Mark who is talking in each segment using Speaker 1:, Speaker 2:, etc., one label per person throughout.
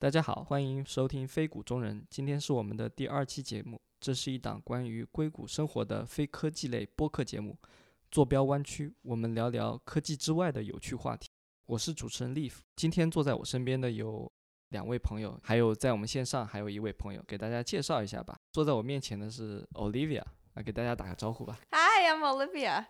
Speaker 1: 大家好，欢迎收听《非谷中人》，今天是我们的第二期节目。这是一档关于硅谷生活的非科技类播客节目。坐标弯曲，我们聊聊科技之外的有趣话题。我是主持人 Leaf，今天坐在我身边的有两位朋友，还有在我们线上还有一位朋友，给大家介绍一下吧。坐在我面前的是 Olivia，啊，给大家打个招呼吧。
Speaker 2: Hi, I'm Olivia.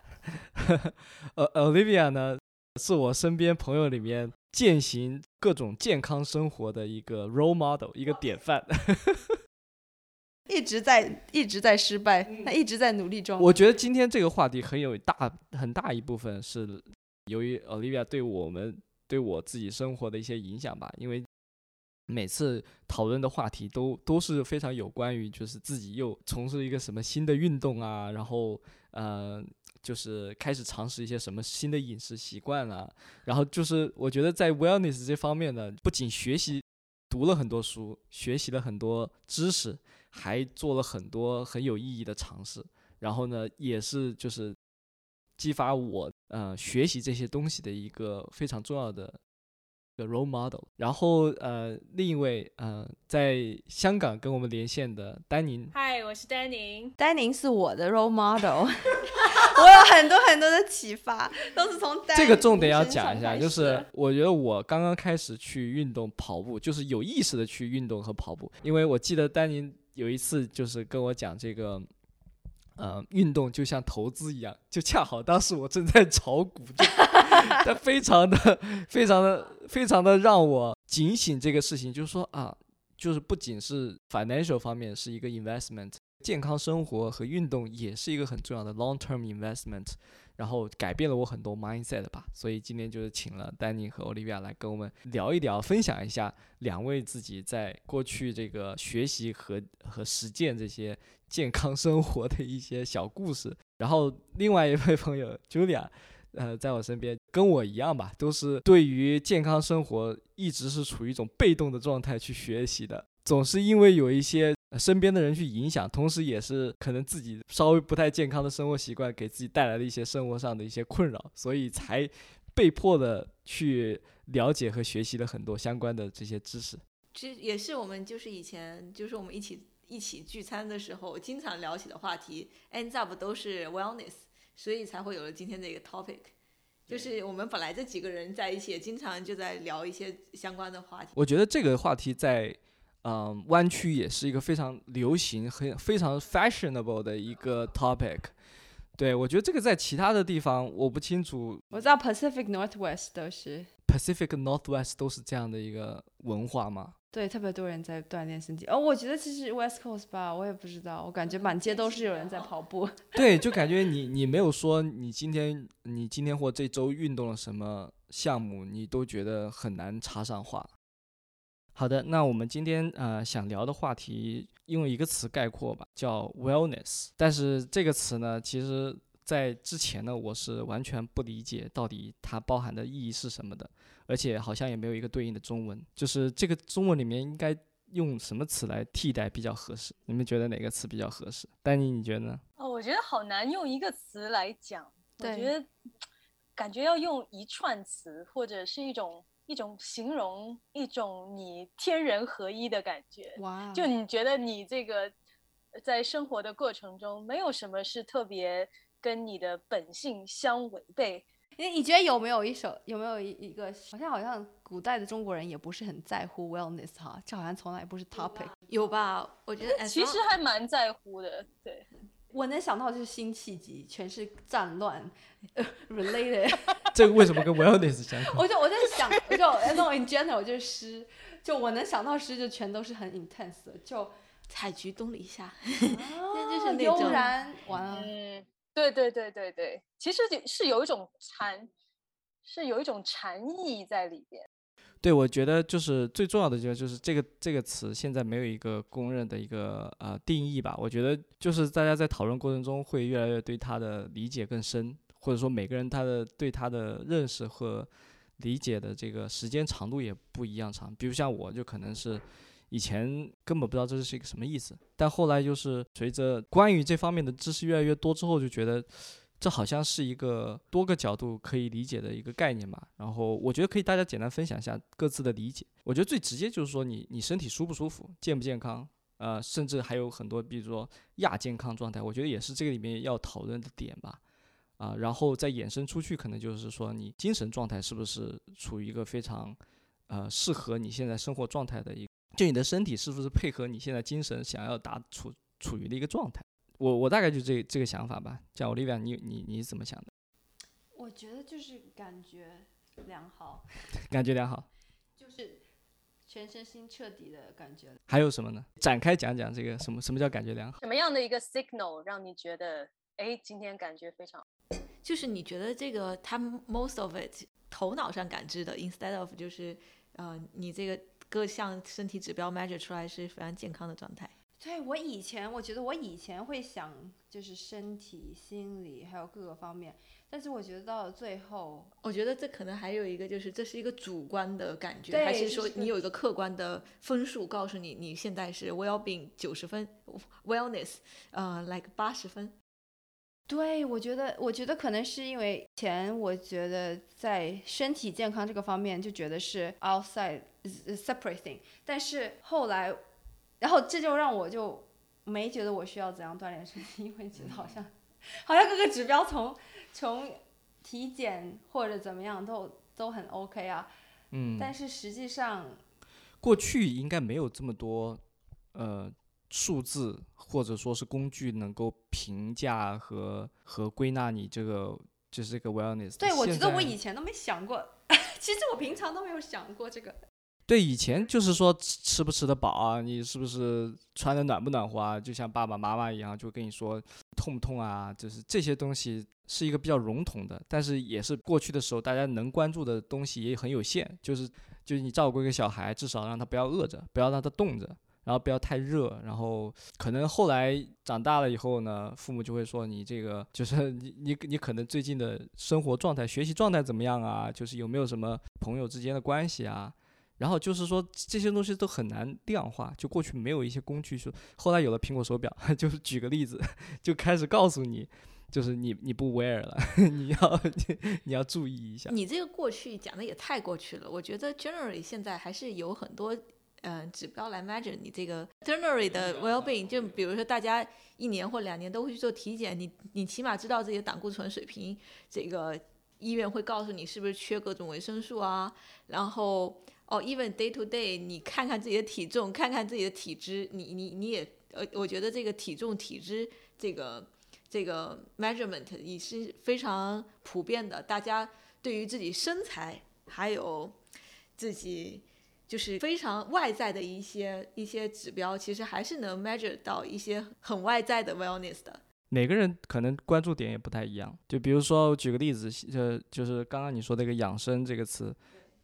Speaker 1: 呃，Olivia 呢，是我身边朋友里面践行各种健康生活的一个 role model，一个典范。
Speaker 2: 一直在一直在失败，他一直在努力中。
Speaker 1: 我觉得今天这个话题很有大很大一部分是由于 Olivia 对我们对我自己生活的一些影响吧，因为每次讨论的话题都都是非常有关于就是自己又从事一个什么新的运动啊，然后呃就是开始尝试一些什么新的饮食习惯啊，然后就是我觉得在 wellness 这方面呢，不仅学习读了很多书，学习了很多知识。还做了很多很有意义的尝试，然后呢，也是就是激发我呃学习这些东西的一个非常重要的 role model。然后呃，另一位呃在香港跟我们连线的丹宁，
Speaker 3: 嗨，我是丹宁。
Speaker 2: 丹宁是我的 role model，我有很多很多的启发，都是从丹
Speaker 1: 这个重点要讲一下，就是我觉得我刚刚开始去运动跑步，就是有意识的去运动和跑步，因为我记得丹宁。有一次就是跟我讲这个，呃，运动就像投资一样，就恰好当时我正在炒股，他非常的、非常的、非常的让我警醒这个事情，就是说啊，就是不仅是 financial 方面是一个 investment，健康生活和运动也是一个很重要的 long term investment。然后改变了我很多 mindset 吧，所以今天就是请了丹尼和 Olivia 来跟我们聊一聊，分享一下两位自己在过去这个学习和和实践这些健康生活的一些小故事。然后另外一位朋友 Julia，呃，在我身边跟我一样吧，都是对于健康生活一直是处于一种被动的状态去学习的，总是因为有一些。身边的人去影响，同时也是可能自己稍微不太健康的生活习惯给自己带来的一些生活上的一些困扰，所以才被迫的去了解和学习了很多相关的这些知识。
Speaker 4: 这也是我们就是以前就是我们一起一起聚餐的时候经常聊起的话题，ends up 都是 wellness，所以才会有了今天这个 topic。就是我们本来这几个人在一起，也经常就在聊一些相关的话题。
Speaker 1: 我觉得这个话题在。嗯，湾区也是一个非常流行、很非常 fashionable 的一个 topic。对我觉得这个在其他的地方我不清楚。
Speaker 2: 我知道 Pacific Northwest 都是
Speaker 1: Pacific Northwest 都是这样的一个文化吗？
Speaker 2: 对，特别多人在锻炼身体。哦，我觉得其实 West Coast 吧，我也不知道，我感觉满街都是有人在跑步。
Speaker 1: 对，就感觉你你没有说你今天你今天或这周运动了什么项目，你都觉得很难插上话。好的，那我们今天呃想聊的话题用一个词概括吧，叫 wellness。但是这个词呢，其实在之前呢，我是完全不理解到底它包含的意义是什么的，而且好像也没有一个对应的中文。就是这个中文里面应该用什么词来替代比较合适？你们觉得哪个词比较合适？丹尼，你觉得呢？
Speaker 3: 哦，我觉得好难用一个词来讲，我觉得感觉要用一串词或者是一种。一种形容一种你天人合一的感觉，
Speaker 2: 哇！
Speaker 3: 就你觉得你这个在生活的过程中，没有什么是特别跟你的本性相违背。
Speaker 2: 你你觉得有没有一首，有没有一一个，好像好像古代的中国人也不是很在乎 wellness 哈，这好像从来不是 topic。
Speaker 4: 有吧？我觉得
Speaker 3: 其实还蛮在乎的，对。
Speaker 2: 我能想到就是辛弃疾，全是战乱、呃、related。
Speaker 1: 这个为什么跟 wellness 相关？
Speaker 2: 我就我在想，我就 I know in general 就是诗，就我能想到诗就全都是很 intense 的，就
Speaker 4: 采菊东篱下，
Speaker 2: 那
Speaker 4: 就是那
Speaker 2: 悠然完了。
Speaker 3: 嗯，对对对对对，其实是有一种禅，是有一种禅意在里边。
Speaker 1: 对，我觉得就是最重要的就就是这个这个词现在没有一个公认的一个呃定义吧。我觉得就是大家在讨论过程中会越来越对它的理解更深，或者说每个人他的对它的认识和理解的这个时间长度也不一样长。比如像我就可能是以前根本不知道这是一个什么意思，但后来就是随着关于这方面的知识越来越多之后，就觉得这好像是一个多个角度可以理解的一个概念吧。然后我觉得可以大家简单分享一下各自的理解。我觉得最直接就是说你你身体舒不舒服，健不健康，呃，甚至还有很多，比如说亚健康状态，我觉得也是这个里面要讨论的点吧。啊，然后再衍生出去，可能就是说你精神状态是不是处于一个非常，呃，适合你现在生活状态的一，就你的身体是不是配合你现在精神想要达处处于的一个状态。我我大概就这这个想法吧。叫 Olivia，你你你怎么想的？
Speaker 2: 我觉得就是感觉良好，
Speaker 1: 感觉良好，
Speaker 2: 就是全身心彻底的感觉。
Speaker 1: 还有什么呢？展开讲讲这个什么什么叫感觉良好？
Speaker 3: 什么样的一个 signal 让你觉得，哎，今天感觉非常？
Speaker 4: 就是你觉得这个他 most of it 头脑上感知的，instead of 就是呃你这个各项身体指标 measure 出来是非常健康的状态。
Speaker 2: 对我以前我觉得我以前会想就是身体、心理还有各个方面，但是我觉得到了最后，
Speaker 4: 我觉得这可能还有一个就是这是一个主观的感觉，还是说你有一个客观的分数告诉你你现在是 well being 九十分，wellness 呃 like 八十分。
Speaker 2: 对，我觉得，我觉得可能是因为前，我觉得在身体健康这个方面就觉得是 outside separating，但是后来，然后这就让我就没觉得我需要怎样锻炼身体，因为觉得好像，好像各个指标从从体检或者怎么样都都很 OK 啊，
Speaker 1: 嗯，
Speaker 2: 但是实际上，
Speaker 1: 过去应该没有这么多，呃。数字或者说是工具能够评价和和归纳你这个就是这个 wellness。
Speaker 2: 对，我觉得我以前都没想过，其实我平常都没有想过这个。
Speaker 1: 对，以前就是说吃不吃得饱啊，你是不是穿的暖不暖和啊，就像爸爸妈妈一样，就跟你说痛不痛啊，就是这些东西是一个比较笼统的，但是也是过去的时候大家能关注的东西也很有限，就是就是你照顾一个小孩，至少让他不要饿着，不要让他冻着。然后不要太热，然后可能后来长大了以后呢，父母就会说你这个就是你你你可能最近的生活状态、学习状态怎么样啊？就是有没有什么朋友之间的关系啊？然后就是说这些东西都很难量化，就过去没有一些工具说，后来有了苹果手表，就是举个例子，就开始告诉你，就是你你不 wear 了，你要你要注意一下。
Speaker 4: 你这个过去讲的也太过去了，我觉得 generally 现在还是有很多。嗯，指标来 measure 你这个 generally 的 well being，就比如说大家一年或两年都会去做体检，你你起码知道自己的胆固醇水平，这个医院会告诉你是不是缺各种维生素啊，然后哦，even day to day，你看看自己的体重，看看自己的体脂，你你你也呃，我觉得这个体重体脂这个这个 measurement 也是非常普遍的，大家对于自己身材还有自己。就是非常外在的一些一些指标，其实还是能 measure 到一些很外在的 wellness 的。
Speaker 1: 每个人可能关注点也不太一样。就比如说我，举个例子，呃，就是刚刚你说那个“养生”这个词，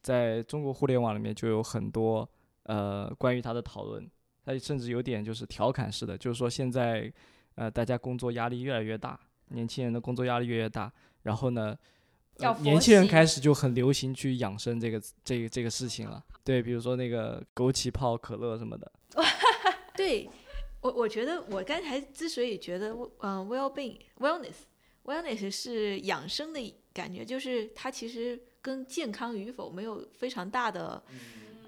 Speaker 1: 在中国互联网里面就有很多呃关于他的讨论。他甚至有点就是调侃式的，就是说现在呃大家工作压力越来越大，年轻人的工作压力越来越大，然后呢。年轻人开始就很流行去养生这个这个这个事情了，对，比如说那个枸杞泡可乐什么的。
Speaker 4: 对，我我觉得我刚才之所以觉得，嗯，well being wellness wellness 是养生的感觉，就是它其实跟健康与否没有非常大的，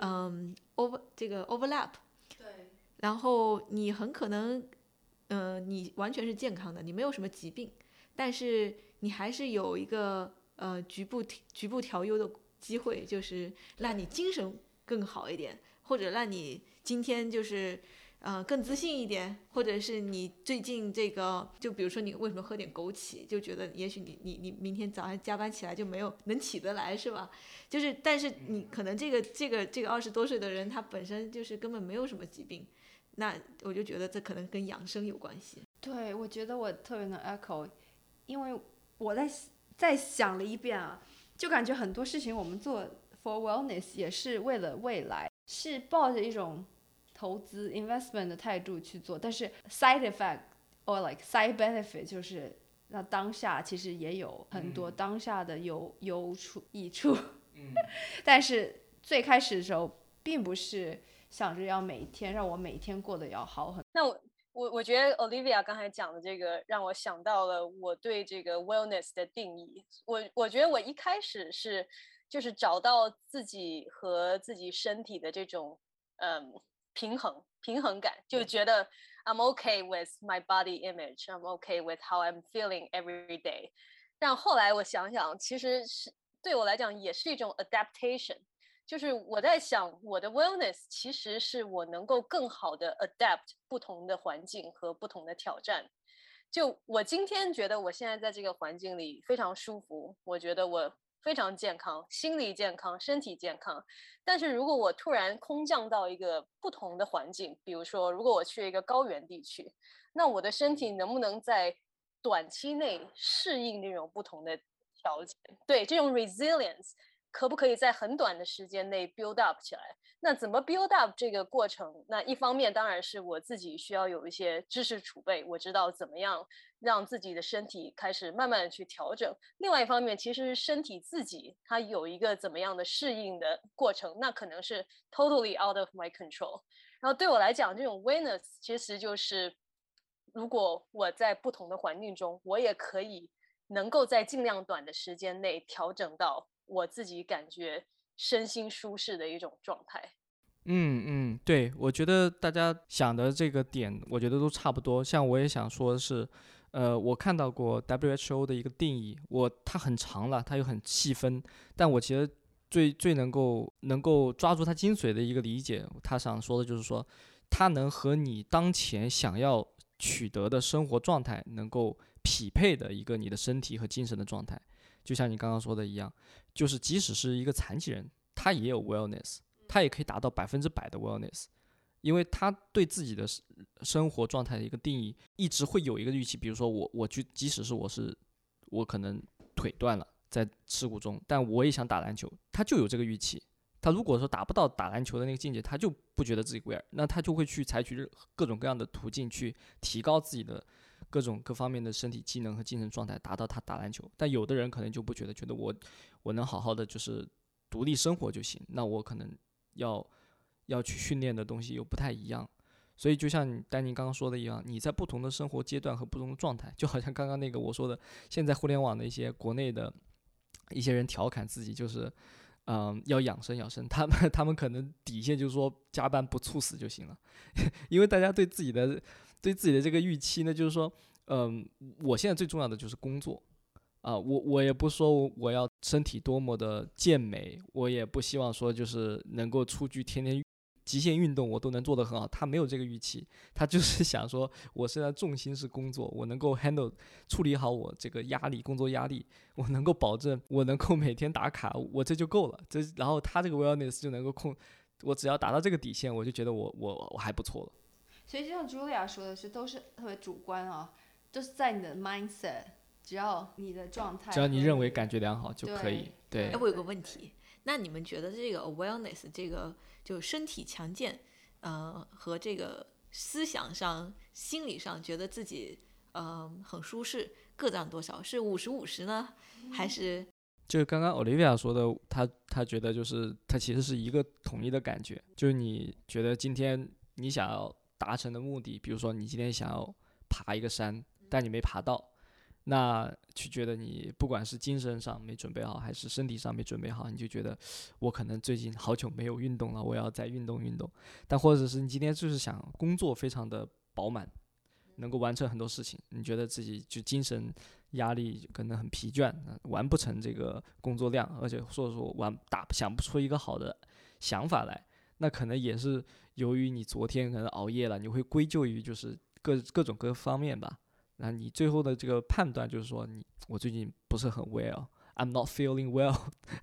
Speaker 4: 嗯，over 这个 overlap。
Speaker 2: 对。
Speaker 4: 然后你很可能，嗯，你完全是健康的，你没有什么疾病，但是你还是有一个。呃，局部局部调优的机会，就是让你精神更好一点，或者让你今天就是，呃，更自信一点，或者是你最近这个，就比如说你为什么喝点枸杞，就觉得也许你你你明天早上加班起来就没有能起得来，是吧？就是，但是你可能这个这个这个二十多岁的人，他本身就是根本没有什么疾病，那我就觉得这可能跟养生有关系。
Speaker 2: 对，我觉得我特别能 echo，因为我在。再想了一遍啊，就感觉很多事情我们做 for wellness 也是为了未来，是抱着一种投资 investment 的态度去做。但是 side effect or like side benefit 就是那当下其实也有很多当下的有有处益处。嗯。但是最开始的时候，并不是想着要每天让我每天过得要好很。
Speaker 3: 那我。我我觉得 Olivia 刚才讲的这个让我想到了我对这个 wellness 的定义。我我觉得我一开始是就是找到自己和自己身体的这种嗯平衡平衡感，就觉得 I'm okay with my body image, I'm okay with how I'm feeling every day。但后来我想想，其实是对我来讲也是一种 adaptation。就是我在想，我的 wellness 其实是我能够更好的 adapt 不同的环境和不同的挑战。就我今天觉得我现在在这个环境里非常舒服，我觉得我非常健康，心理健康，身体健康。但是如果我突然空降到一个不同的环境，比如说如果我去一个高原地区，那我的身体能不能在短期内适应这种不同的条件？对，这种 resilience。可不可以在很短的时间内 build up 起来？那怎么 build up 这个过程？那一方面当然是我自己需要有一些知识储备，我知道怎么样让自己的身体开始慢慢的去调整。另外一方面，其实身体自己它有一个怎么样的适应的过程，那可能是 totally out of my control。然后对我来讲，这种 wellness 其实就是如果我在不同的环境中，我也可以能够在尽量短的时间内调整到。我自己感觉身心舒适的一种状态。
Speaker 1: 嗯嗯，对，我觉得大家想的这个点，我觉得都差不多。像我也想说的是，呃，我看到过 WHO 的一个定义，我它很长了，它又很细分，但我其实最最能够能够抓住它精髓的一个理解，他想说的就是说，它能和你当前想要取得的生活状态能够匹配的一个你的身体和精神的状态。就像你刚刚说的一样，就是即使是一个残疾人，他也有 wellness，他也可以达到百分之百的 wellness，因为他对自己的生活状态的一个定义，一直会有一个预期。比如说我，我去，即使是我是，我可能腿断了在事故中，但我也想打篮球，他就有这个预期。他如果说达不到打篮球的那个境界，他就不觉得自己 well，那他就会去采取各种各样的途径去提高自己的。各种各方面的身体机能和精神状态达到他打篮球，但有的人可能就不觉得，觉得我我能好好的就是独立生活就行，那我可能要要去训练的东西又不太一样，所以就像丹尼刚刚说的一样，你在不同的生活阶段和不同的状态，就好像刚刚那个我说的，现在互联网的一些国内的一些人调侃自己就是，嗯，要养生养生，他们他们可能底线就是说加班不猝死就行了，因为大家对自己的。对自己的这个预期呢，就是说，嗯，我现在最重要的就是工作，啊，我我也不说我要身体多么的健美，我也不希望说就是能够出去天天极限运动，我都能做得很好。他没有这个预期，他就是想说，我现在重心是工作，我能够 handle 处理好我这个压力，工作压力，我能够保证我能够每天打卡，我这就够了。这然后他这个 wellness 就能够控，我只要达到这个底线，我就觉得我我我还不错了。
Speaker 2: 所以就像 Julia 说的是，都是特别主观啊，都是在你的 mindset，只要你的状态，
Speaker 1: 只要你认为感觉良好就可以。对。
Speaker 4: 哎，我有个问题，那你们觉得这个 awareness 这个就身体强健，呃，和这个思想上、心理上觉得自己呃很舒适，各占多少？是五十五十呢，还是？
Speaker 1: 就刚刚 Olivia 说的，她她觉得就是他其实是一个统一的感觉，就是你觉得今天你想要。达成的目的，比如说你今天想要爬一个山，但你没爬到，那就觉得你不管是精神上没准备好，还是身体上没准备好，你就觉得我可能最近好久没有运动了，我要再运动运动。但或者是你今天就是想工作非常的饱满，能够完成很多事情，你觉得自己就精神压力可能很疲倦，完不成这个工作量，而且或者说完打想不出一个好的想法来。那可能也是由于你昨天可能熬夜了，你会归咎于就是各各种各方面吧。那你最后的这个判断就是说，你我最近不是很 well，I'm not feeling well。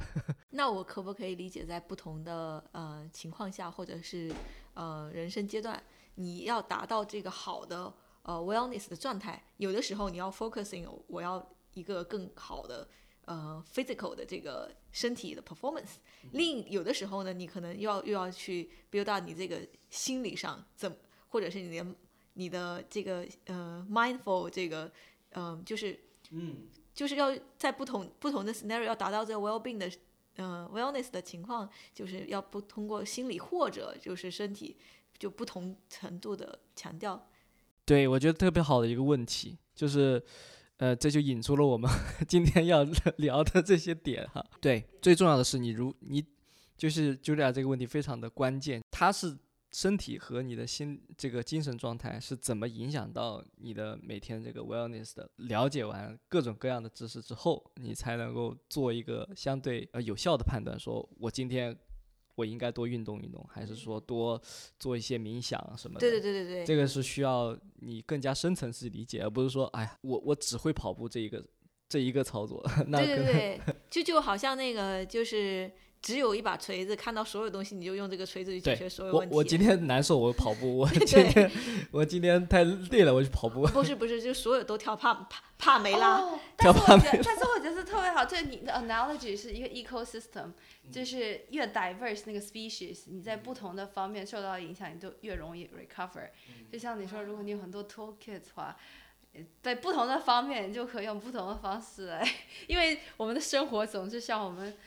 Speaker 4: 那我可不可以理解，在不同的呃情况下，或者是呃人生阶段，你要达到这个好的呃 wellness 的状态，有的时候你要 focusing，我要一个更好的。呃，physical 的这个身体的 performance，另有的时候呢，你可能又要又要去 build up 你这个心理上怎，或者是你的你的这个呃 mindful 这个，嗯，就是
Speaker 1: 嗯，
Speaker 4: 就是要在不同不同的 scenario 要达到这个 well being 的呃 wellness 的情况，就是要不通过心理或者就是身体就不同程度的强调。
Speaker 1: 对，我觉得特别好的一个问题就是，呃，这就引出了我们 今天要 聊的这些点哈。对，最重要的是你如你就是 Julia 这个问题非常的关键，它是。身体和你的心这个精神状态是怎么影响到你的每天这个 wellness 的？了解完各种各样的知识之后，你才能够做一个相对呃有效的判断，说我今天我应该多运动运动，还是说多做一些冥想什么的？
Speaker 4: 对对对对对，
Speaker 1: 这个是需要你更加深层次理解，而不是说，哎呀，我我只会跑步这一个这一个操作。那对
Speaker 4: 对对，就就好像那个就是。只有一把锤子，看到所有东西你就用这个锤子去解决所有问
Speaker 1: 题。我我今天难受，我跑步。我 今天我今天太累了，我去跑步。
Speaker 4: 不是不是，就所有都跳帕帕帕梅拉，
Speaker 1: 跳帕梅。
Speaker 2: 但是我觉得特别好，就是你的 analogy 是一个 ecosystem，就是越 diverse 那个 species，你在不同的方面受到影响，你就越容易 recover。就像你说，如果你有很多 toolkits 的话，在不同的方面，你就可以用不同的方式来，因为我们的生活总是像我们。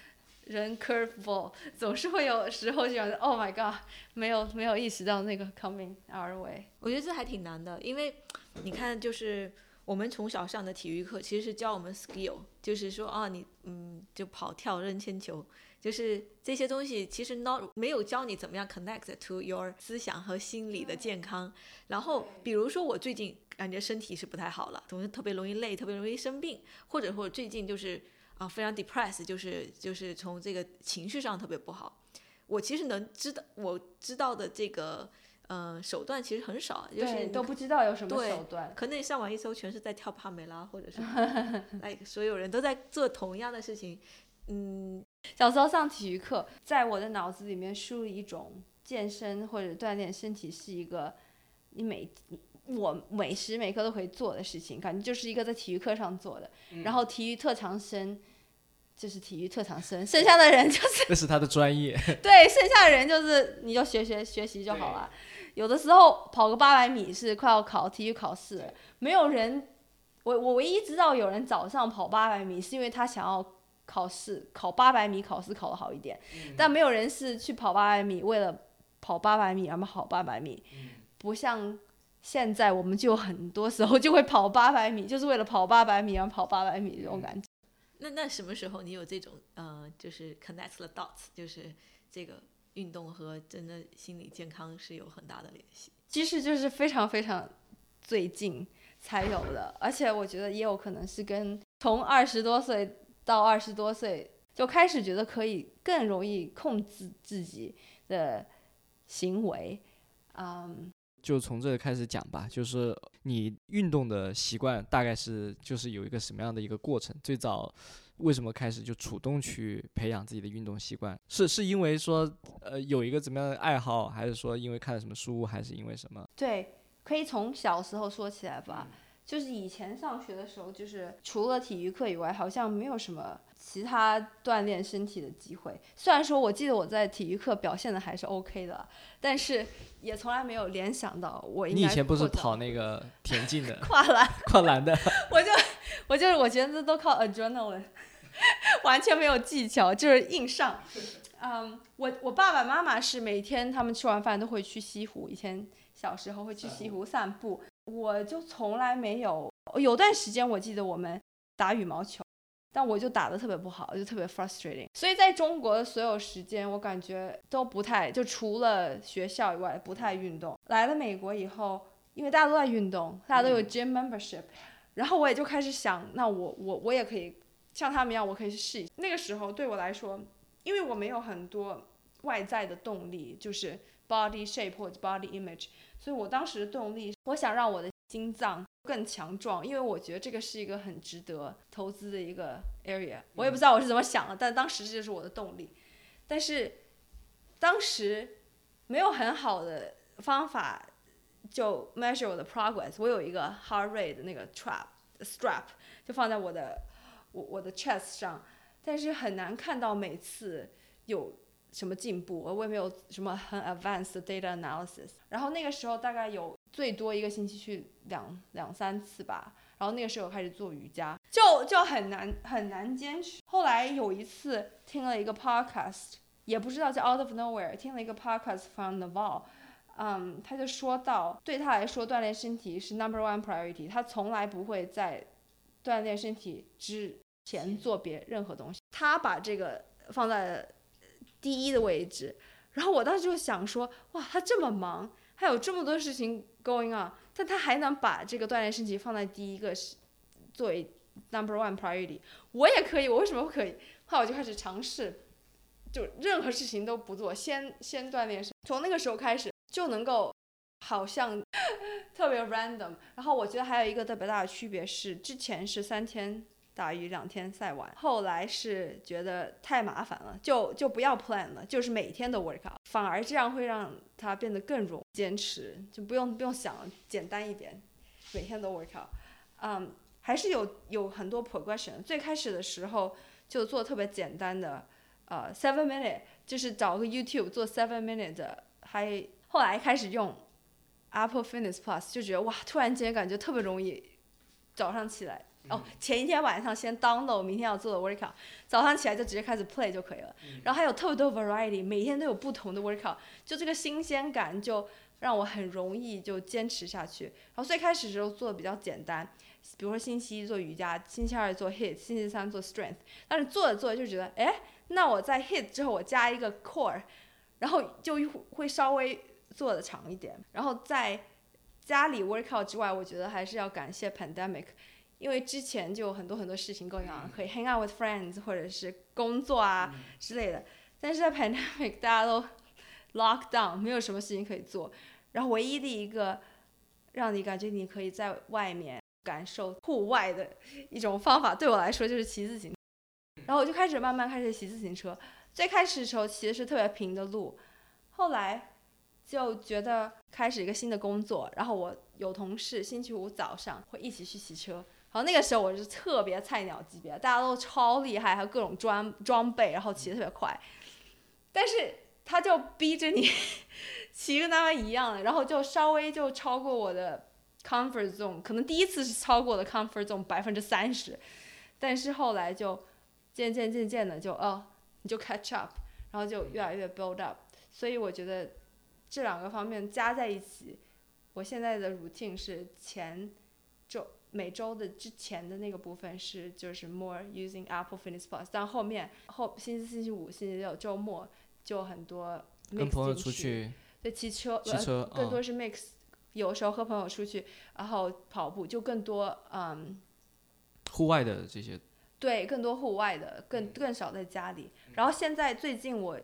Speaker 2: 人 curveball 总是会有时候觉得 Oh my God，没有没有意识到那个 coming our way。
Speaker 4: 我觉得这还挺难的，因为你看，就是我们从小上的体育课其实是教我们 skill，就是说啊，你嗯就跑跳扔铅球，就是这些东西其实 not 没有教你怎么样 connect to your 思想和心理的健康。然后比如说我最近感觉身体是不太好了，总是特别容易累，特别容易生病，或者说最近就是。啊，非常 depressed，就是就是从这个情绪上特别不好。我其实能知道，我知道的这个呃手段其实很少，就是
Speaker 2: 都不知道有什么手段。
Speaker 4: 可能你上网一搜，全是在跳帕梅拉，或者是哎，所有人都在做同样的事情。嗯，
Speaker 2: 小时候上体育课，在我的脑子里面树立一种健身或者锻炼身体是一个你每。我每时每刻都可以做的事情，感觉就是一个在体育课上做的。然后体育特长生就是体育特长生，剩下的人就是
Speaker 1: 那是他的专业。
Speaker 2: 对，剩下的人就是你就学学学习就好了。有的时候跑个八百米是快要考体育考试，没有人。我我唯一知道有人早上跑八百米是因为他想要考试，考八百米考试考得好一点。但没有人是去跑八百米为了跑八百米而跑八百米，不像。现在我们就很多时候就会跑八百米，就是为了跑八百米而跑八百米这种感觉。
Speaker 4: 那那什么时候你有这种呃，就是 connect the dots，就是这个运动和真的心理健康是有很大的联系？
Speaker 2: 其实就是非常非常最近才有的，而且我觉得也有可能是跟从二十多岁到二十多岁就开始觉得可以更容易控制自己的行为，嗯。
Speaker 1: 就从这个开始讲吧，就是你运动的习惯大概是就是有一个什么样的一个过程？最早为什么开始就主动去培养自己的运动习惯？是是因为说呃有一个怎么样的爱好，还是说因为看了什么书，还是因为什么？
Speaker 2: 对，可以从小时候说起来吧。就是以前上学的时候，就是除了体育课以外，好像没有什么其他锻炼身体的机会。虽然说我记得我在体育课表现的还是 OK 的，但是也从来没有联想到我应该。
Speaker 1: 你以前不是跑那个田径的？
Speaker 2: 跨栏。
Speaker 1: 跨栏的。
Speaker 2: 我就我就是我觉得都靠 adrenaline，完全没有技巧，就是硬上。嗯，我我爸爸妈妈是每天他们吃完饭都会去西湖，以前小时候会去西湖散步。我就从来没有，有段时间我记得我们打羽毛球，但我就打的特别不好，就特别 frustrating。所以在中国的所有时间，我感觉都不太，就除了学校以外不太运动。来了美国以后，因为大家都在运动，大家都有 gym membership，然后我也就开始想，那我我我也可以像他们一样，我可以去试一。那个时候对我来说，因为我没有很多外在的动力，就是 body shape 或者 body image。所以我当时的动力，我想让我的心脏更强壮，因为我觉得这个是一个很值得投资的一个 area。我也不知道我是怎么想的，但当时这就是我的动力。但是当时没有很好的方法就 measure 我的 progress。我有一个 heart rate 的那个 trap strap，就放在我的我我的 chest 上，但是很难看到每次有。什么进步？我也没有什么很 advanced 的 data analysis。然后那个时候大概有最多一个星期去两两三次吧。然后那个时候开始做瑜伽，就就很难很难坚持。后来有一次听了一个 podcast，也不知道叫 out of nowhere，听了一个 podcast from Naval，嗯，他就说到，对他来说锻炼身体是 number one priority，他从来不会在锻炼身体之前做别任何东西，他把这个放在了第一的位置。然后我当时就想说，哇，他这么忙，还有这么多事情 going on，但他还能把这个锻炼身体放在第一个是作为 number one priority，我也可以，我为什么不可以？后来我就开始尝试，就任何事情都不做，先先锻炼身，从那个时候开始就能够好像 特别 random。然后我觉得还有一个特别大的区别是，之前是三天打鱼两天晒网，后来是觉得太麻烦了，就就不要 plan 了，就是每天都 work out，反而这样会让它变得更容易坚持，就不用不用想，简单一点，每天都 work out。嗯，还是有有很多 progression。最开始的时候就做特别简单的，呃，seven minute，就是找个 YouTube 做 seven minute 的，还后来开始用 Apple Fitness Plus，就觉得哇，突然间感觉特别容易，早上起来。哦，前一天晚上先 download 明天要做的 workout，早上起来就直接开始 play 就可以了。然后还有特别多 variety，每天都有不同的 workout，就这个新鲜感就让我很容易就坚持下去。然后最开始的时候做的比较简单，比如说星期一做瑜伽，星期二做 hit，星期三做 strength。但是做着做着就觉得，哎，那我在 hit 之后我加一个 core，然后就会稍微做的长一点。然后在家里 workout 之外，我觉得还是要感谢 pandemic。因为之前就有很多很多事情各样，可以 hang out with friends 或者是工作啊之类的，但是在 pandemic 大家都 lock down，没有什么事情可以做，然后唯一的一个让你感觉你可以在外面感受户外的一种方法，对我来说就是骑自行车，然后我就开始慢慢开始骑自行车，最开始的时候骑的是特别平的路，后来就觉得开始一个新的工作，然后我有同事星期五早上会一起去骑车。然后那个时候我是特别菜鸟级别，大家都超厉害，还有各种装装备，然后骑得特别快。但是他就逼着你 骑跟他们一样的，然后就稍微就超过我的 comfort zone，可能第一次是超过我的 comfort zone 百分之三十，但是后来就渐渐渐渐的就哦，你就 catch up，然后就越来越 build up。所以我觉得这两个方面加在一起，我现在的 routine 是前。每周的之前的那个部分是就是 more using Apple Fitness Plus，但后面后星期四、星期五、星期六周末就很多
Speaker 1: 跟朋友出去，
Speaker 2: 对骑车，
Speaker 1: 骑车
Speaker 2: 更多是 mix，有时候和朋友出去，然后跑步就更多嗯，
Speaker 1: 户外的这些，
Speaker 2: 对，更多户外的，更更少在家里。然后现在最近我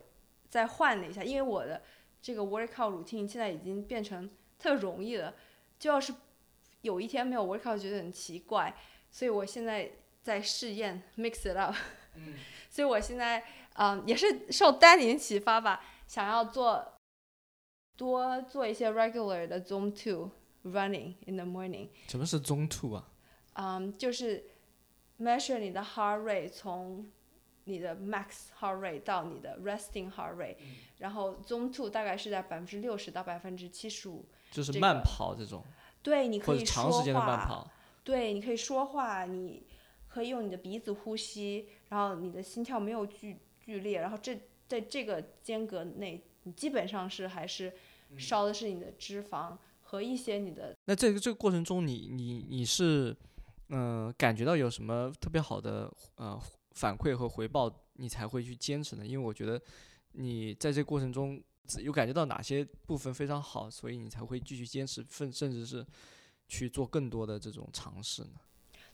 Speaker 2: 再换了一下，因为我的这个 workout routine 现在已经变成特容易了，就要是。有一天没有 workout 觉得很奇怪，所以我现在在试验 mix it up。嗯，所以我现在嗯也是受丹宁启发吧，想要做多做一些 regular 的 zone two running in the morning。
Speaker 1: 什么是 zone two 啊？
Speaker 2: 嗯，就是 measure 你的 heart rate 从你的 max heart rate 到你的 resting heart rate，然后 zone two 大概是在百分之六十到百分之七十五。
Speaker 1: 就是慢跑这种。
Speaker 2: 对，你可以
Speaker 1: 说话。
Speaker 2: 对，你可以说话，你可以用你的鼻子呼吸，然后你的心跳没有剧剧烈，然后这在这个间隔内，你基本上是还是烧的是你的脂肪和一些你的。
Speaker 1: 那这个这个过程中，你你你是嗯感觉到有什么特别好的呃反馈和回报，你才会去坚持呢？因为我觉得你在这过程中。有感觉到哪些部分非常好，所以你才会继续坚持，甚甚至是去做更多的这种尝试呢？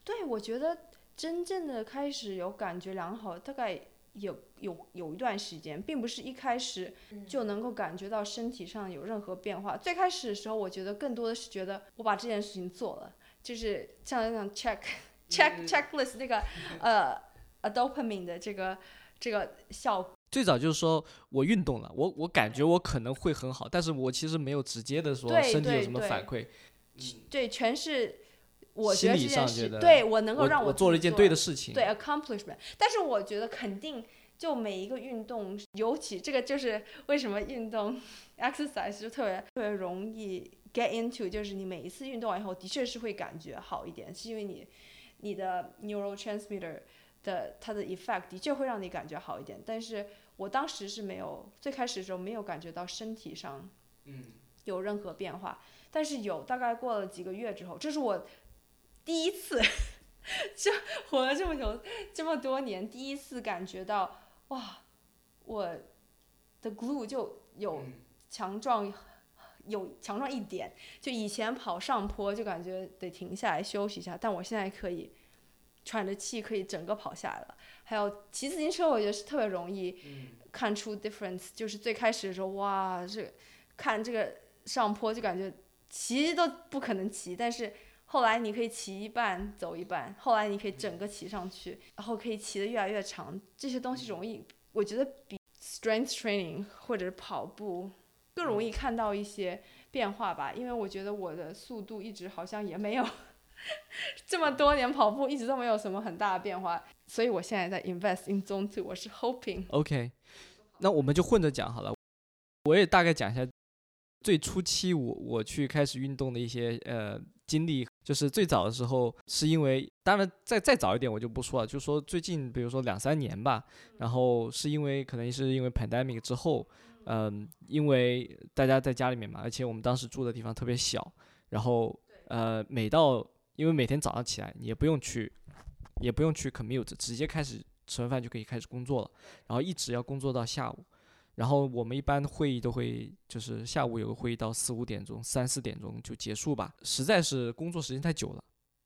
Speaker 2: 对，我觉得真正的开始有感觉良好，大概有有有一段时间，并不是一开始就能够感觉到身体上有任何变化。最开始的时候，我觉得更多的是觉得我把这件事情做了，就是像那种 check check checklist 那个呃 dopamine 的这个这个效果。
Speaker 1: 最早就是说我运动了，我我感觉我可能会很好，但是我其实没有直接的说身体有什么反馈，
Speaker 2: 对，全是我
Speaker 1: 心理上觉得，
Speaker 2: 对我能够让
Speaker 1: 我
Speaker 2: 做
Speaker 1: 了一件对的事情，
Speaker 2: 对 accomplishment。但是我觉得肯定就每一个运动，尤其这个就是为什么运动 exercise 就特别特别容易 get into，就是你每一次运动完以后，的确是会感觉好一点，是因为你你的 neurotransmitter 的它的 effect 的确会让你感觉好一点，但是。我当时是没有最开始的时候没有感觉到身体上，
Speaker 1: 嗯，
Speaker 2: 有任何变化。但是有大概过了几个月之后，这是我第一次，这活了这么久这么多年，第一次感觉到哇，我的 glue 就有强壮。有强壮一点，就以前跑上坡就感觉得停下来休息一下，但我现在可以喘着气可以整个跑下来了。还有骑自行车，我觉得是特别容易看出 difference，就是最开始的时候，哇，这看这个上坡就感觉骑都不可能骑，但是后来你可以骑一半走一半，后来你可以整个骑上去，然后可以骑得越来越长，这些东西容易，我觉得比 strength training 或者跑步。更容易看到一些变化吧，因为我觉得我的速度一直好像也没有 这么多年跑步一直都没有什么很大的变化，所以我现在在 invest in zone two，我是 hoping。
Speaker 1: OK，那我们就混着讲好了，我也大概讲一下最初期我我去开始运动的一些呃经历，就是最早的时候是因为，当然再再早一点我就不说了，就说最近比如说两三年吧，然后是因为可能是因为 pandemic 之后。嗯，因为大家在家里面嘛，而且我们当时住的地方特别小，然后呃，每到因为每天早上起来，你也不用去，也不用去 commute，直接开始吃完饭就可以开始工作了，然后一直要工作到下午，然后我们一般会议都会就是下午有个会议到四五点钟、三四点钟就结束吧，实在是工作时间太久了。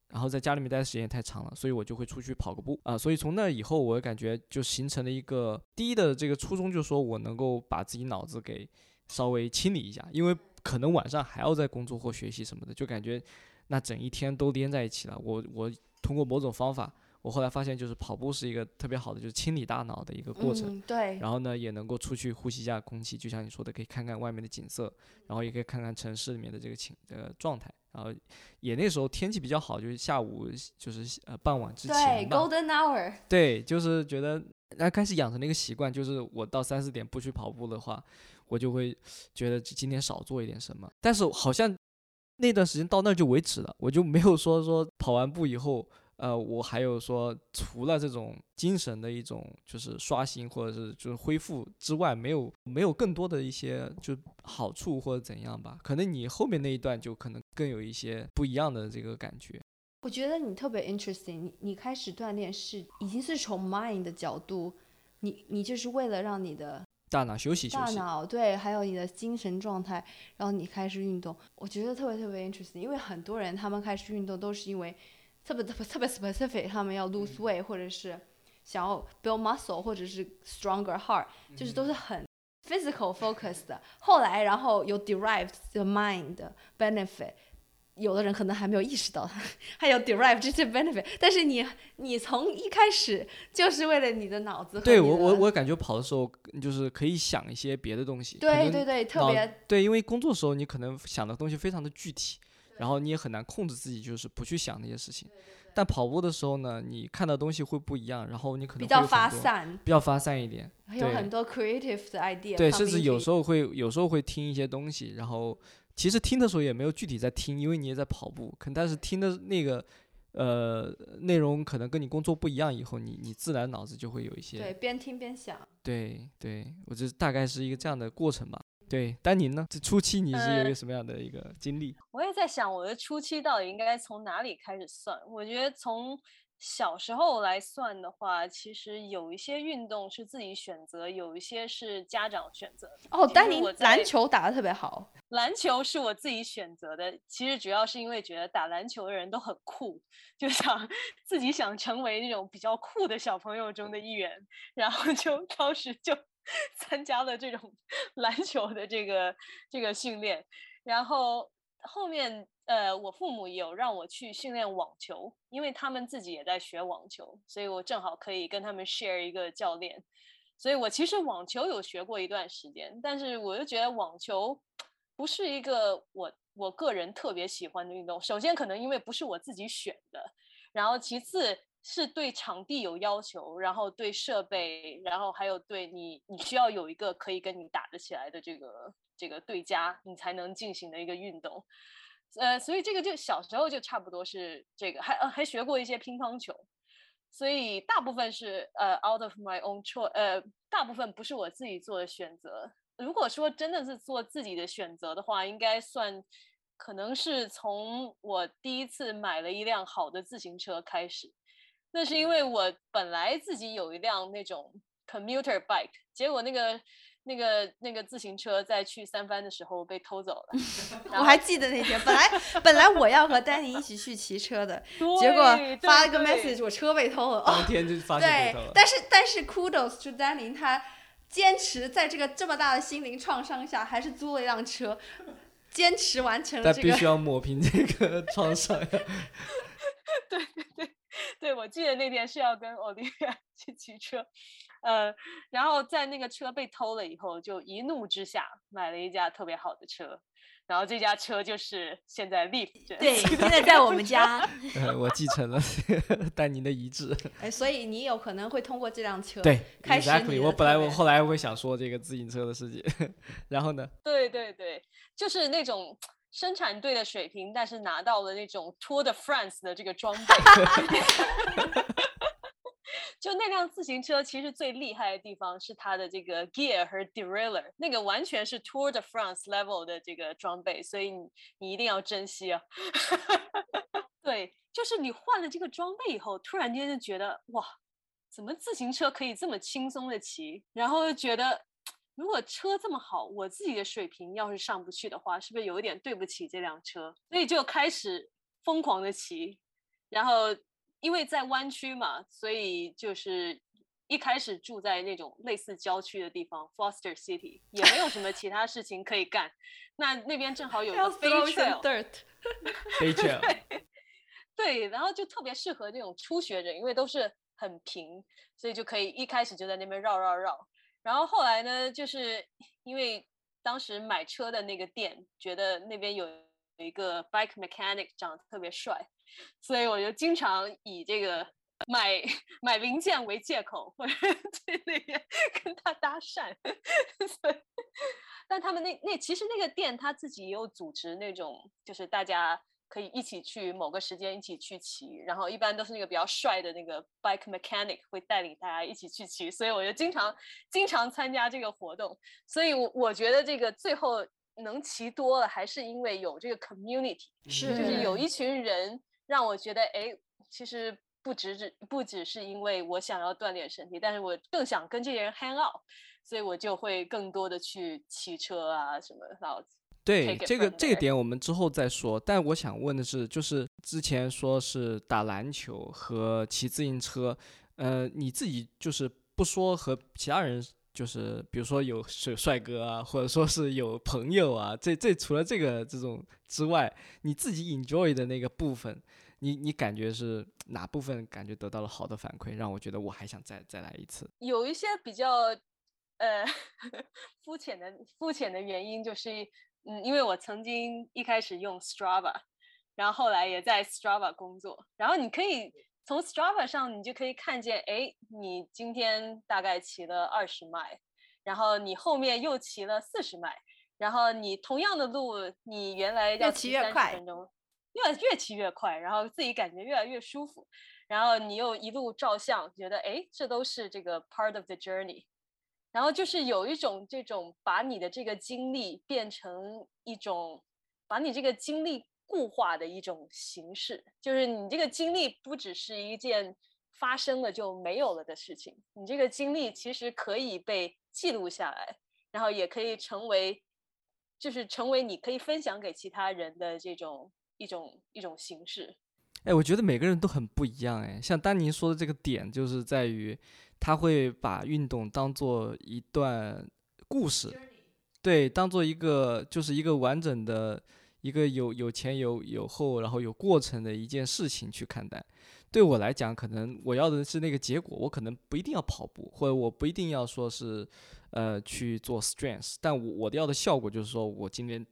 Speaker 1: 然后在家里面待的时间太长了，所以我就会出去跑个步啊。所以从那以后，我感觉就形成了一个第一的这个初衷，就是说我能够把自己脑子给稍微清理一下，因为可能晚上还要在工作或学习什么的，就感觉那整一天都连在一起了。我我通过某种方法。我后来发现，就是跑步是一个特别好的，就是清理大脑的一个过程。
Speaker 2: 对。
Speaker 1: 然后呢，也能够出去呼吸一下空气，就像你说的，可以看看外面的景色，然后也可以看看城市里面的这个情呃状态。然后也那时候天气比较好，就是下午就是呃傍晚之前
Speaker 2: 对，Golden Hour。
Speaker 1: 对，就是觉得那开始养成了一个习惯，就是我到三四点不去跑步的话，我就会觉得今天少做一点什么。但是好像那段时间到那就为止了，我就没有说说跑完步以后。呃，我还有说，除了这种精神的一种就是刷新或者是就是恢复之外，没有没有更多的一些就好处或者怎样吧？可能你后面那一段就可能更有一些不一样的这个感觉。
Speaker 2: 我觉得你特别 interesting，你你开始锻炼是已经是从 mind 的角度，你你就是为了让你的
Speaker 1: 大脑休息休
Speaker 2: 息，大脑对，还有你的精神状态，然后你开始运动。我觉得特别特别 interesting，因为很多人他们开始运动都是因为。特别特别特别 specific，他们要 lose weight，或者是想要 build muscle，或者是 stronger heart，就是都是很 physical focused。后来，然后有 derived the mind benefit，有的人可能还没有意识到，还有 derive 这些 benefit。但是你你从一开始就是为了你的脑子。
Speaker 1: 对我我我感觉跑的时候就是可以想一些别的东西。
Speaker 2: 对对对，特别
Speaker 1: 对，因为工作时候你可能想的东西非常的具体。然后你也很难控制自己，就是不去想那些事情。但跑步的时候呢，你看到东西会不一样，然后你可能
Speaker 2: 比较发散，
Speaker 1: 比较发散一点，
Speaker 2: 有很多 creative 的 idea。
Speaker 1: 对，甚至有时候会有时候会听一些东西，然后其实听的时候也没有具体在听，因为你也在跑步。可但是听的那个呃内容可能跟你工作不一样，以后你你自然脑子就会有一些
Speaker 2: 对边听边想。
Speaker 1: 对对，我这大概是一个这样的过程吧。对，丹宁呢？这初期你是有一个什么样的一个经历？
Speaker 3: 我也在想，我的初期到底应该从哪里开始算？我觉得从小时候来算的话，其实有一些运动是自己选择，有一些是家长选择。
Speaker 2: 哦，丹宁篮球打得特别好。
Speaker 3: 篮球是我自己选择的，其实主要是因为觉得打篮球的人都很酷，就想自己想成为那种比较酷的小朋友中的一员，然后就当时就。参加了这种 篮球的这个这个训练，然后后面呃，我父母有让我去训练网球，因为他们自己也在学网球，所以我正好可以跟他们 share 一个教练。所以我其实网球有学过一段时间，但是我就觉得网球不是一个我我个人特别喜欢的运动。首先可能因为不是我自己选的，然后其次。是对场地有要求，然后对设备，然后还有对你，你需要有一个可以跟你打得起来的这个这个对家，你才能进行的一个运动。呃，所以这个就小时候就差不多是这个，还呃还学过一些乒乓球，所以大部分是呃 out of my own choice，呃大部分不是我自己做的选择，如果说真的是做自己的选择的话，应该算可能是从我第一次买了一辆好的自行车开始。那是因为我本来自己有一辆那种 commuter bike，结果那个那个那个自行车在去三番的时候被偷走了。
Speaker 2: 我还记得那天，本来本来我要和丹尼一起去骑车的，结果发了个 message，我车被偷了。
Speaker 1: 当天就发现被偷了。
Speaker 2: 但是但是 kudos 就丹尼他坚持在这个这么大的心灵创伤下，还是租了一辆车，坚持完成了这
Speaker 1: 个。但必须要抹平这个 创伤。
Speaker 3: 对对对。对，我记得那天是要跟 Olivia 去骑车，呃，然后在那个车被偷了以后，就一怒之下买了一架特别好的车，然后这架车就是现在 Leaf，
Speaker 4: 对，现在在我们家。
Speaker 1: 我继承了丹尼的遗志。
Speaker 2: 哎，所以你有可能会通过这辆车
Speaker 1: 对
Speaker 2: 开始。
Speaker 1: 我本来我后来会想说这个自行车的事情，然后呢？
Speaker 3: 对对对，就是那种。生产队的水平，但是拿到了那种 Tour de France 的这个装备。就那辆自行车，其实最厉害的地方是它的这个 gear 和 derailleur，那个完全是 Tour de France level 的这个装备，所以你你一定要珍惜啊。对，就是你换了这个装备以后，突然间就觉得哇，怎么自行车可以这么轻松的骑？然后又觉得。如果车这么好，我自己的水平要是上不去的话，是不是有一点对不起这辆车？所以就开始疯狂的骑，然后因为在湾区嘛，所以就是一开始住在那种类似郊区的地方，Foster City，也没有什么其他事情可以干。那那边正好有一个飞 trail，
Speaker 1: 飞 trail，
Speaker 3: 对，然后就特别适合那种初学者，因为都是很平，所以就可以一开始就在那边绕绕绕。然后后来呢，就是因为当时买车的那个店觉得那边有一个 bike mechanic 长得特别帅，所以我就经常以这个买买零件为借口，或者 去那边跟他搭讪。但他们那那其实那个店他自己也有组织那种，就是大家。可以一起去某个时间一起去骑，然后一般都是那个比较帅的那个 bike mechanic 会带领大家一起去骑，所以我就经常经常参加这个活动。所以，我我觉得这个最后能骑多了，还是因为有这个 community，
Speaker 2: 是
Speaker 3: 就是有一群人让我觉得，哎，其实不只只不只是因为我想要锻炼身体，但是我更想跟这些人 hang out，所以我就会更多的去骑车啊什么，然后。
Speaker 1: 对这个这个点我们之后再说，但我想问的是，就是之前说是打篮球和骑自行车，呃，你自己就是不说和其他人，就是比如说有帅帅哥啊，或者说是有朋友啊，这这除了这个这种之外，你自己 enjoy 的那个部分，你你感觉是哪部分感觉得到了好的反馈，让我觉得我还想再再来一次？
Speaker 3: 有一些比较呃 肤浅的肤浅的原因就是。嗯，因为我曾经一开始用 Strava，然后后来也在 Strava 工作，然后你可以从 Strava 上，你就可以看见，哎，你今天大概骑了二十迈，然后你后面又骑了四十迈，然后你同样的路，你原来要骑三十分钟，越越骑越快，然后自己感觉越来越舒服，然后你又一路照相，觉得哎，这都是这个 part of the journey。然后就是有一种这种把你的这个经历变成一种，把你这个经历固化的一种形式，就是你这个经历不只是一件发生了就没有了的事情，你这个经历其实可以被记录下来，然后也可以成为，就是成为你可以分享给其他人的这种一种一种形式。
Speaker 1: 哎，我觉得每个人都很不一样哎，像丹尼说的这个点就是在于。他会把运动当做一段故事，对，当做一个就是一个完整的、一个有有前有有后，然后有过程的一件事情去看待。对我来讲，可能我要的是那个结果，我可能不一定要跑步，或者我不一定要说是呃去做 strength，但我我要的效果就是说我今天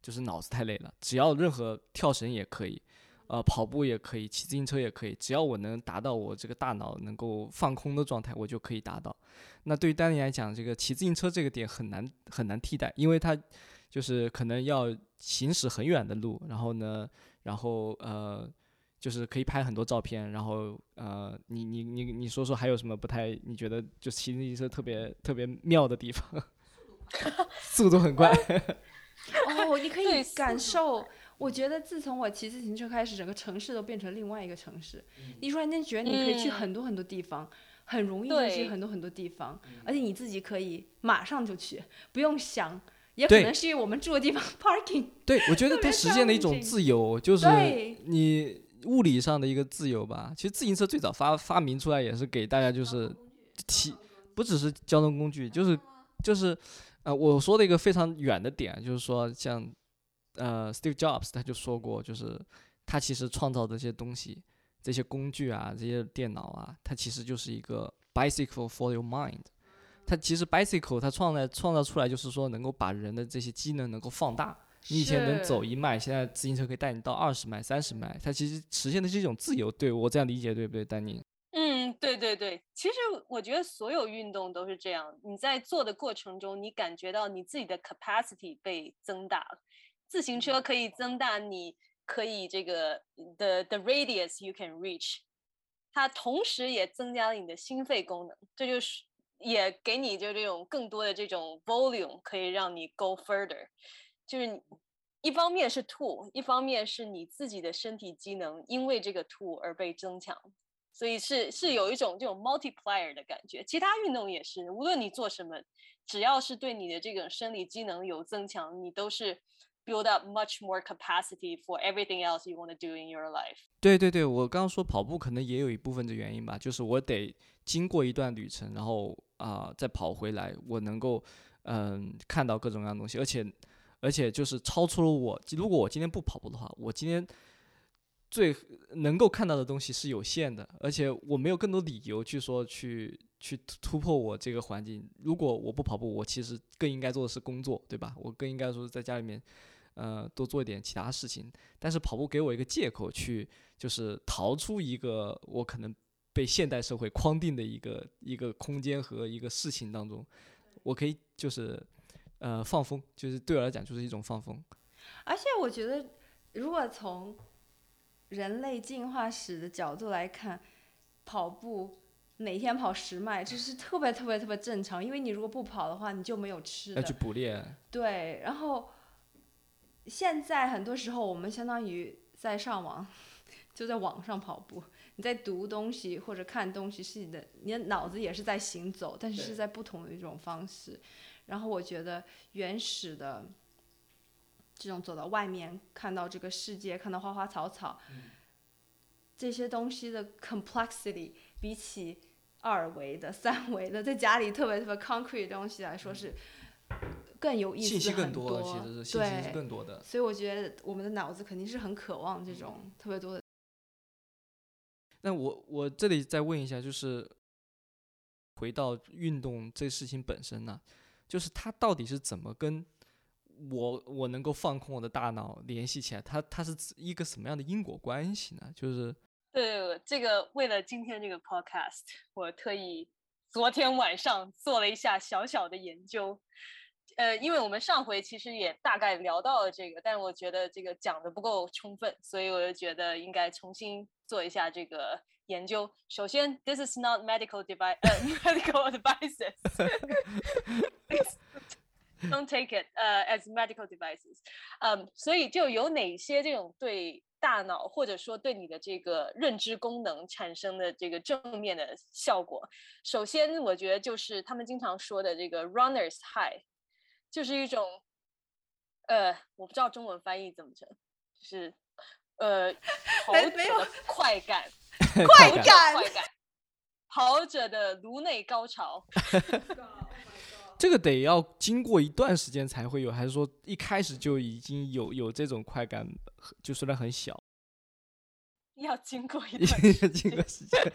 Speaker 1: 就是脑子太累了，只要任何跳绳也可以。呃，跑步也可以，骑自行车也可以，只要我能达到我这个大脑能够放空的状态，我就可以达到。那对于丹尼来讲，这个骑自行车这个点很难很难替代，因为他就是可能要行驶很远的路，然后呢，然后呃，就是可以拍很多照片，然后呃，你你你你说说还有什么不太？你觉得就骑自行车特别特别妙的地方？速度很快。
Speaker 2: 哦，你可以感受。我觉得自从我骑自行车开始，整个城市都变成另外一个城市。你突然间觉得你可以去
Speaker 3: 嗯
Speaker 2: 很多很多地方，很容易就去很多很多地方，而且你自己可以马上就去，不用想。也可能是因为我们住的地方 parking
Speaker 1: 对，我觉得它实现了一种自由，就是你物理上的一个自由吧。其实自行车最早发发明出来也是给大家就是提，不只是交通工具，就是就是呃，我说的一个非常远的点，就是说像呃，Steve Jobs 他就说过，就是他其实创造这些东西、这些工具啊、这些电脑啊，它其实就是一个 bicycle for your mind。它其实 bicycle 它创造创造出来就是说能够把人的这些机能能够放大。你以前能走一迈，现在自行车可以带你到二十迈、三十迈，它其实实现的是一种自由。对我这样理解对不对，丹宁？
Speaker 3: 嗯，对对对，其实我觉得所有运动都是这样，你在做的过程中，你感觉到你自己的 capacity 被增大了。自行车可以增大你可以这个 the the radius you can reach，它同时也增加了你的心肺功能，这就是也给你就这种更多的这种 volume，可以让你 go further。就是一方面是 too，一方面是你自己的身体机能因为这个 too 而被增强。所以是是有一种这种 multiplier 的感觉。其他运动也是，无论你做什么，只要是对你的这个生理机能有增强，你都是 build up much more capacity for everything else you want to do in your life。
Speaker 1: 对对对，我刚刚说跑步可能也有一部分的原因吧，就是我得经过一段旅程，然后啊、再跑回来，我能够嗯、看到各种各样的东西，而且而且就是超出了我，如果我今天不跑步的话，我今天最能够看到的东西是有限的，而且我没有更多理由去说去去突突破我这个环境。如果我不跑步，我其实更应该做的是工作，对吧？我更应该说在家里面，呃，多做一点其他事情。但是跑步给我一个借口去，就是逃出一个我可能被现代社会框定的一个一个空间和一个事情当中，我可以就是呃放风，就是对我来讲就是一种放风。
Speaker 2: 而且我觉得，如果从人类进化史的角度来看，跑步每天跑十迈，这是特别特别特别正常。因为你如果不跑的话，你就没有吃的。
Speaker 1: 要去捕猎，
Speaker 2: 对，然后现在很多时候我们相当于在上网，就在网上跑步。你在读东西或者看东西，是你的你的脑子也是在行走，但是是在不同的一种方式。然后我觉得原始的这种走到外面看到这个世界，看到花花草草，这些东西的 complexity 比起二维的、三维的，在家里特别特别 concrete 的东西来说是更有意思
Speaker 1: 信息更
Speaker 2: 很
Speaker 1: 多，其实是信息是
Speaker 2: 对
Speaker 1: 更多的。
Speaker 2: 所以我觉得我们的脑子肯定是很渴望这种特别多的。
Speaker 1: 那我我这里再问一下，就是回到运动这事情本身呢、就是它到底是怎么跟我我能够放空我的大脑联系起来？它它是一个什么样的因果关系呢？就是
Speaker 3: 对，这个为了今天这个 podcast，我特意昨天晚上做了一下小小的研究。呃，因为我们上回其实也大概聊到了这个，但我觉得这个讲的不够充分，所以我就觉得应该重新做一下这个研究。首先，this is not medical device，呃，medical advices。Don't take it 呃、as medical devices。嗯，所以就有哪些这种对大脑或者说对你的这个认知功能产生的这个正面的效果？首先，我觉得就是他们经常说的这个 runners high，就是一种呃，我不知道中文翻译怎么成，就是呃，跑
Speaker 2: 没没有。
Speaker 3: 者的快感，
Speaker 1: 快
Speaker 2: 感。
Speaker 3: 快感，跑者的颅内高潮。
Speaker 1: 这个得要经过一段时间才会有，还是说一开始就已经有有这种快感，就虽然很小，
Speaker 3: 要经过一
Speaker 1: 已
Speaker 3: 段
Speaker 1: 经经过时间。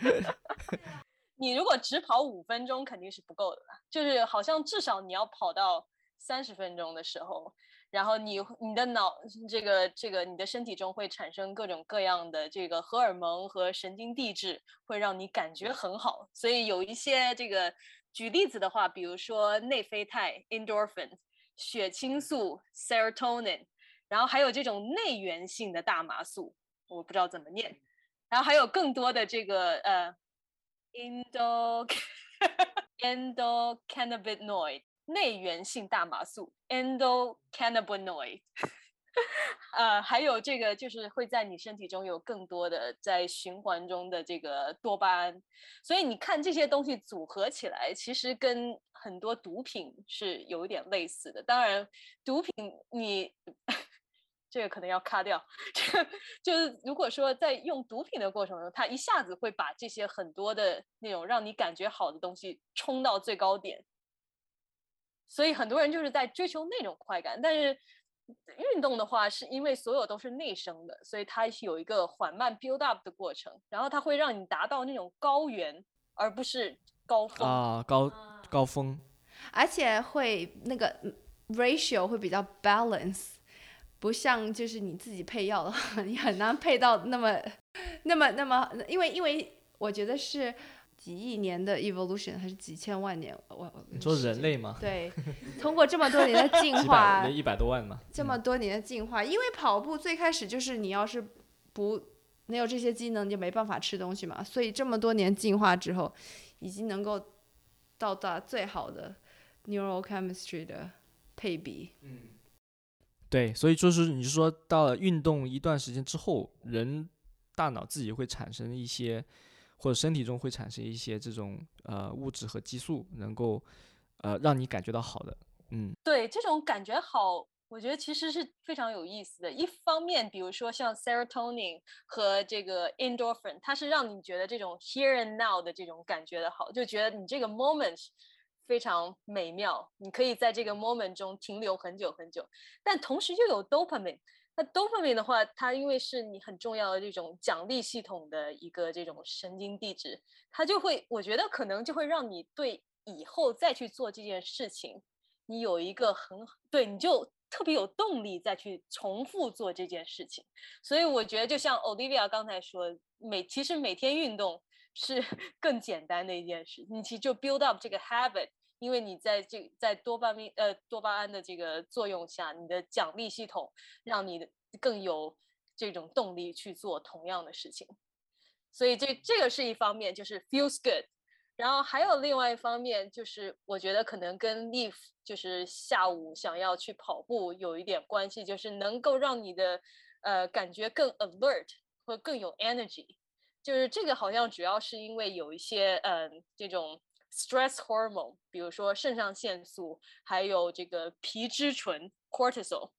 Speaker 3: 你如果只跑五分钟肯定是不够的啦，就是好像至少你要跑到三十分钟的时候，然后你你的脑这个这个你的身体中会产生各种各样的这个荷尔蒙和神经递质，会让你感觉很好。所以有一些这个举例子的话，比如说内啡肽 （endorphin）、血清素 （serotonin），然后还有这种内源性的大麻素，我不知道怎么念，然后还有更多的这个呃。endo endocannabinoid 内源性大麻素 （endocannabinoid）。呃，还有这个就是会在你身体中有更多的在循环中的这个多巴胺，所以你看这些东西组合起来，其实跟很多毒品是有一点类似的。当然，毒品你 这个可能要卡掉，这个就是如果说在用毒品的过程中，它一下子会把这些很多的那种让你感觉好的东西冲到最高点，所以很多人就是在追求那种快感，但是。运动的话，是因为所有都是内生的，所以它有一个缓慢 build up 的过程，然后它会让你达到那种高原，而不是高峰
Speaker 1: 啊，高高峰，
Speaker 2: 而且会那个 ratio 会比较 balance，不像就是你自己配药的话，你很难配到那么那么那么，因为因为我觉得是。几亿年的 evolution 还是几千万年？我
Speaker 1: 你说人类吗？
Speaker 2: 对，通过这么多年的 进化，
Speaker 1: 一百多万嘛。
Speaker 2: 这么多年的进化，因为跑步最开始就是你要是不没有这些机能，你就没办法吃东西嘛。所以这么多年进化之后，已经能够到达最好的 neurochemistry 的配比。
Speaker 1: 嗯，对，所以就是你是说到了运动一段时间之后，人大脑自己会产生一些。或者身体中会产生一些这种呃物质和激素，能够呃让你感觉到好的，嗯，
Speaker 3: 对，这种感觉好，我觉得其实是非常有意思的。一方面，比如说像 serotonin 和这个 endorphin，它是让你觉得这种 here and now 的这种感觉的好，就觉得你这个 moment 非常美妙，你可以在这个 moment 中停留很久很久。但同时又有 dopamine。那 dopamine 的话，它因为是你很重要的这种奖励系统的一个这种神经递质，它就会，我觉得可能就会让你对以后再去做这件事情，你有一个很对，你就特别有动力再去重复做这件事情。所以我觉得，就像 Olivia 刚才说，每其实每天运动是 更简单的一件事，你其实就 build up 这个 habit。因为你在这在多巴胺呃多巴胺的这个作用下，你的奖励系统让你更有这种动力去做同样的事情，所以这这个是一方面，就是 feels good。然后还有另外一方面，就是我觉得可能跟 Leaf 就是下午想要去跑步有一点关系，就是能够让你的呃感觉更 alert 或更有 energy。就是这个好像主要是因为有一些嗯这种。Stress hormone，比如说肾上腺素，还有这个皮质醇 cortisol，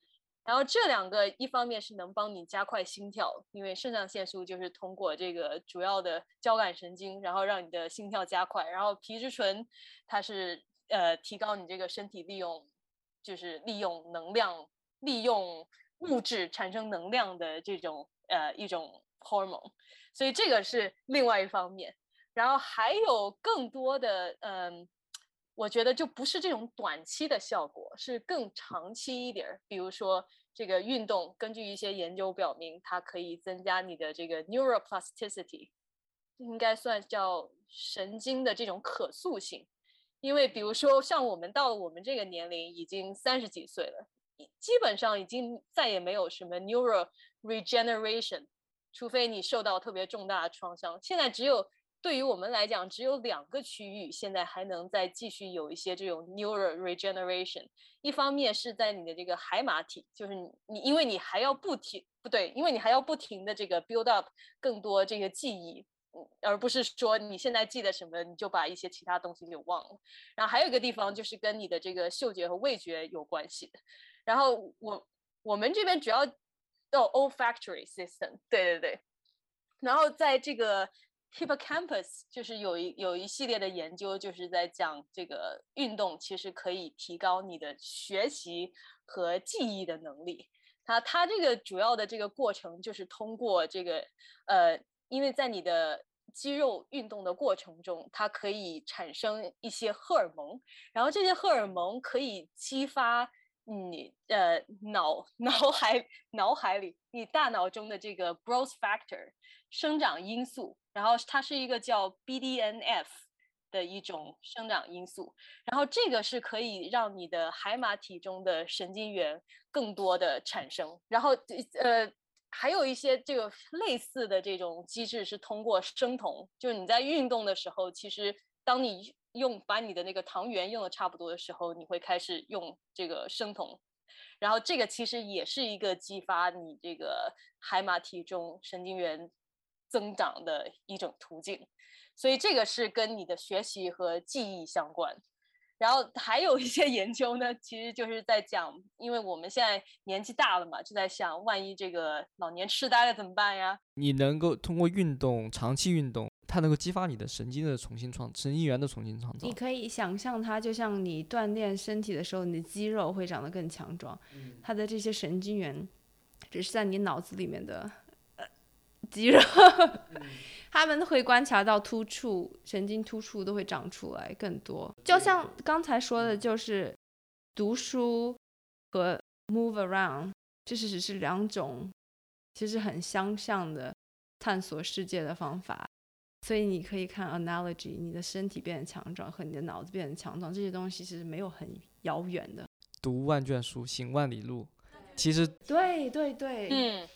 Speaker 3: 然后这两个一方面是能帮你加快心跳，因为肾上腺素就是通过这个主要的交感神经，然后让你的心跳加快，然后皮质醇它是呃提高你这个身体利用，就是利用能量、利用物质产生能量的这种呃一种 hormone，所以这个是另外一方面。然后还有更多的，嗯，我觉得就不是这种短期的效果，是更长期一点儿。比如说这个运动，根据一些研究表明，它可以增加你的这个 neuroplasticity，应该算叫神经的这种可塑性。因为比如说像我们到了我们这个年龄，已经三十几岁了，基本上已经再也没有什么 neural regeneration，除非你受到特别重大的创伤。现在只有对于我们来讲，只有两个区域现在还能再继续有一些这种 neural regeneration。一方面是在你的这个海马体，就是你你因为你还要不停不对，因为你还要不停的这个 build up 更多这个记忆，而不是说你现在记得什么你就把一些其他东西给忘了。然后还有一个地方就是跟你的这个嗅觉和味觉有关系的。然后我我们这边主要哦 olfactory system，对对对。然后在这个 Hippocampus 就是有一有一系列的研究，就是在讲这个运动其实可以提高你的学习和记忆的能力。它它这个主要的这个过程就是通过这个呃，因为在你的肌肉运动的过程中，它可以产生一些荷尔蒙，然后这些荷尔蒙可以激发你呃脑脑海脑海里你大脑中的这个 growth factor 生长因素。然后它是一个叫 BDNF 的一种生长因素，然后这个是可以让你的海马体中的神经元更多的产生，然后呃还有一些这个类似的这种机制是通过生酮，就是你在运动的时候，其实当你用把你的那个糖原用的差不多的时候，你会开始用这个生酮，然后这个其实也是一个激发你这个海马体中神经元增长的一种途径，所以这个是跟你的学习和记忆相关。然后还有一些 研究呢，其实就是在讲，因为我们现在年纪大了嘛，就在想，万一这个老年痴呆了怎么办呀？
Speaker 1: 你能够通过运动，长期运动，它能够激发你的神经的重新创，神经元的重新创造
Speaker 2: 你。可以想象它，就像你锻炼身体的时候，你的肌肉会长得更强壮，它的这些神经元只是在你脑子里面的呃肌肉，他们会观察到突触、神经突触都会长出来更多。就像刚才说的，就是读书和 move around，这是只是两种其实很相像的探索世界的方法。所以你可以看 analogy，你的身体变得强壮和你的脑子变得强壮，这些东西其实没有很遥远的。
Speaker 1: 读万卷书，行万里路。其实
Speaker 2: 对对对，
Speaker 3: 嗯，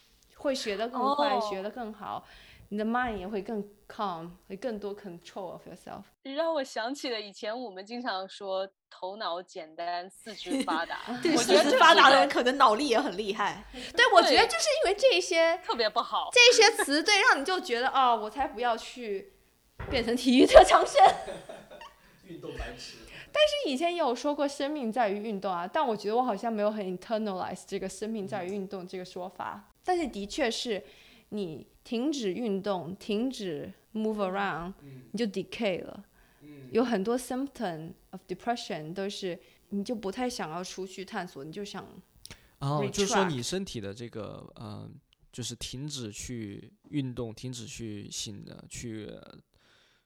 Speaker 2: 会学得更快，
Speaker 3: 哦
Speaker 2: 学得更好，你的 mind 也会更 calm，会更多 control of yourself。
Speaker 3: 让我想起了以前我们经常说头脑简单，四肢发达
Speaker 4: 对，
Speaker 3: 我觉得这
Speaker 4: 四肢发达的人可能脑力也很厉害。
Speaker 2: 对，我觉得就是因为这些
Speaker 3: 特别不好。
Speaker 2: 这些词，对，让你就觉得哦，我才不要去变成体育特长生。
Speaker 1: 运动白痴。
Speaker 2: 但是以前也有说过生命在于运动啊，但我觉得我好像没有很 internalize 这个生命在于运动这个说法。但是的确是，你停止运动，停止 move around，你就 decay 了。有很多 symptom of depression 都是你就不太想要出去探索，你就想
Speaker 1: 哦，就是说你身体的这个呃，就是停止去运动，停止去醒的，去呃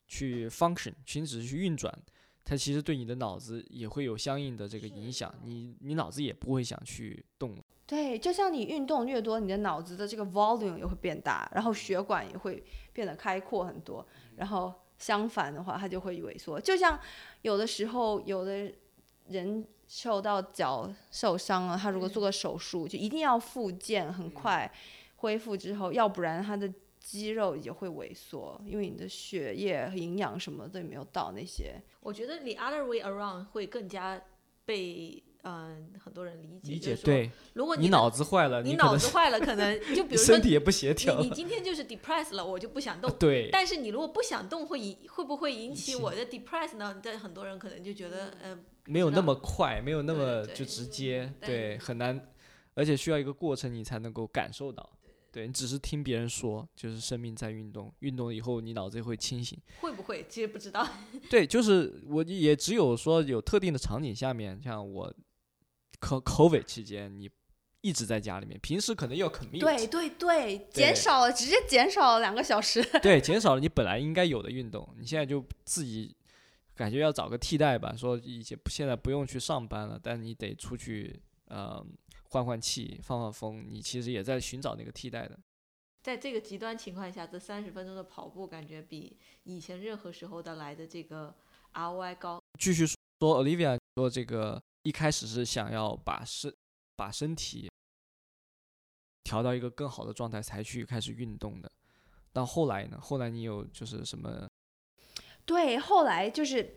Speaker 1: 去 function，停止去运转，它其实对你的脑子也会有相应的这个影响，你你脑子也不会想去动。
Speaker 2: 对，就像你运动越多，你的脑子的这个 volume 也会变大，然后血管也会变得开阔很多。然后相反的话，它就会萎缩。就像有的时候，有的人受到脚受伤了，他如果做个手术，就一定要复健，很快恢复之后，要不然他的肌肉也会萎缩，因为你的血液、营养什么都没有到那些。
Speaker 4: 我觉得 the other way around 会更加被嗯、很多人理解。
Speaker 1: 理解
Speaker 4: 说，
Speaker 1: 对，
Speaker 4: 如果的
Speaker 1: 你脑子坏了，
Speaker 4: 你脑子坏了，可能 就比如说
Speaker 1: 身体也不协调
Speaker 4: 你你今天就是 depressed 了，我就不想动。
Speaker 1: 对，
Speaker 4: 但是你如果不想动，会引会不会引起
Speaker 1: 起
Speaker 4: 我的 depressed 呢？但很多人可能就觉得，呃，
Speaker 1: 没有那么快，没有那么就直接，
Speaker 4: 但
Speaker 1: 对，很难，而且需要一个过程，你才能够感受到。对你只是听别人说，就是生命在运动，运动以后你脑子也会清醒。
Speaker 4: 会不会？其实不知道。
Speaker 1: 对，就是我也只有说有特定的场景下面，像我 co covid 期间，你一直在家里面，平时可能要 commute，
Speaker 2: 对对对，减少了，直接减少了两个小时。
Speaker 1: 对，减少了 你本来应该有的运动，你现在就自己感觉要找个替代吧，说以前现在不用去上班了，但你得出去呃换换气、放放风，你其实也在寻找那个替代的。
Speaker 4: 在这个极端情况下，这三十分钟的跑步感觉比以前任何时候的来的这个 ROI 高。
Speaker 1: 继续说，Olivia 说这个一开始是想要把身把身体调到一个更好的状态才去开始运动的，但后来呢？后来你有就是什么？
Speaker 2: 对，后来就是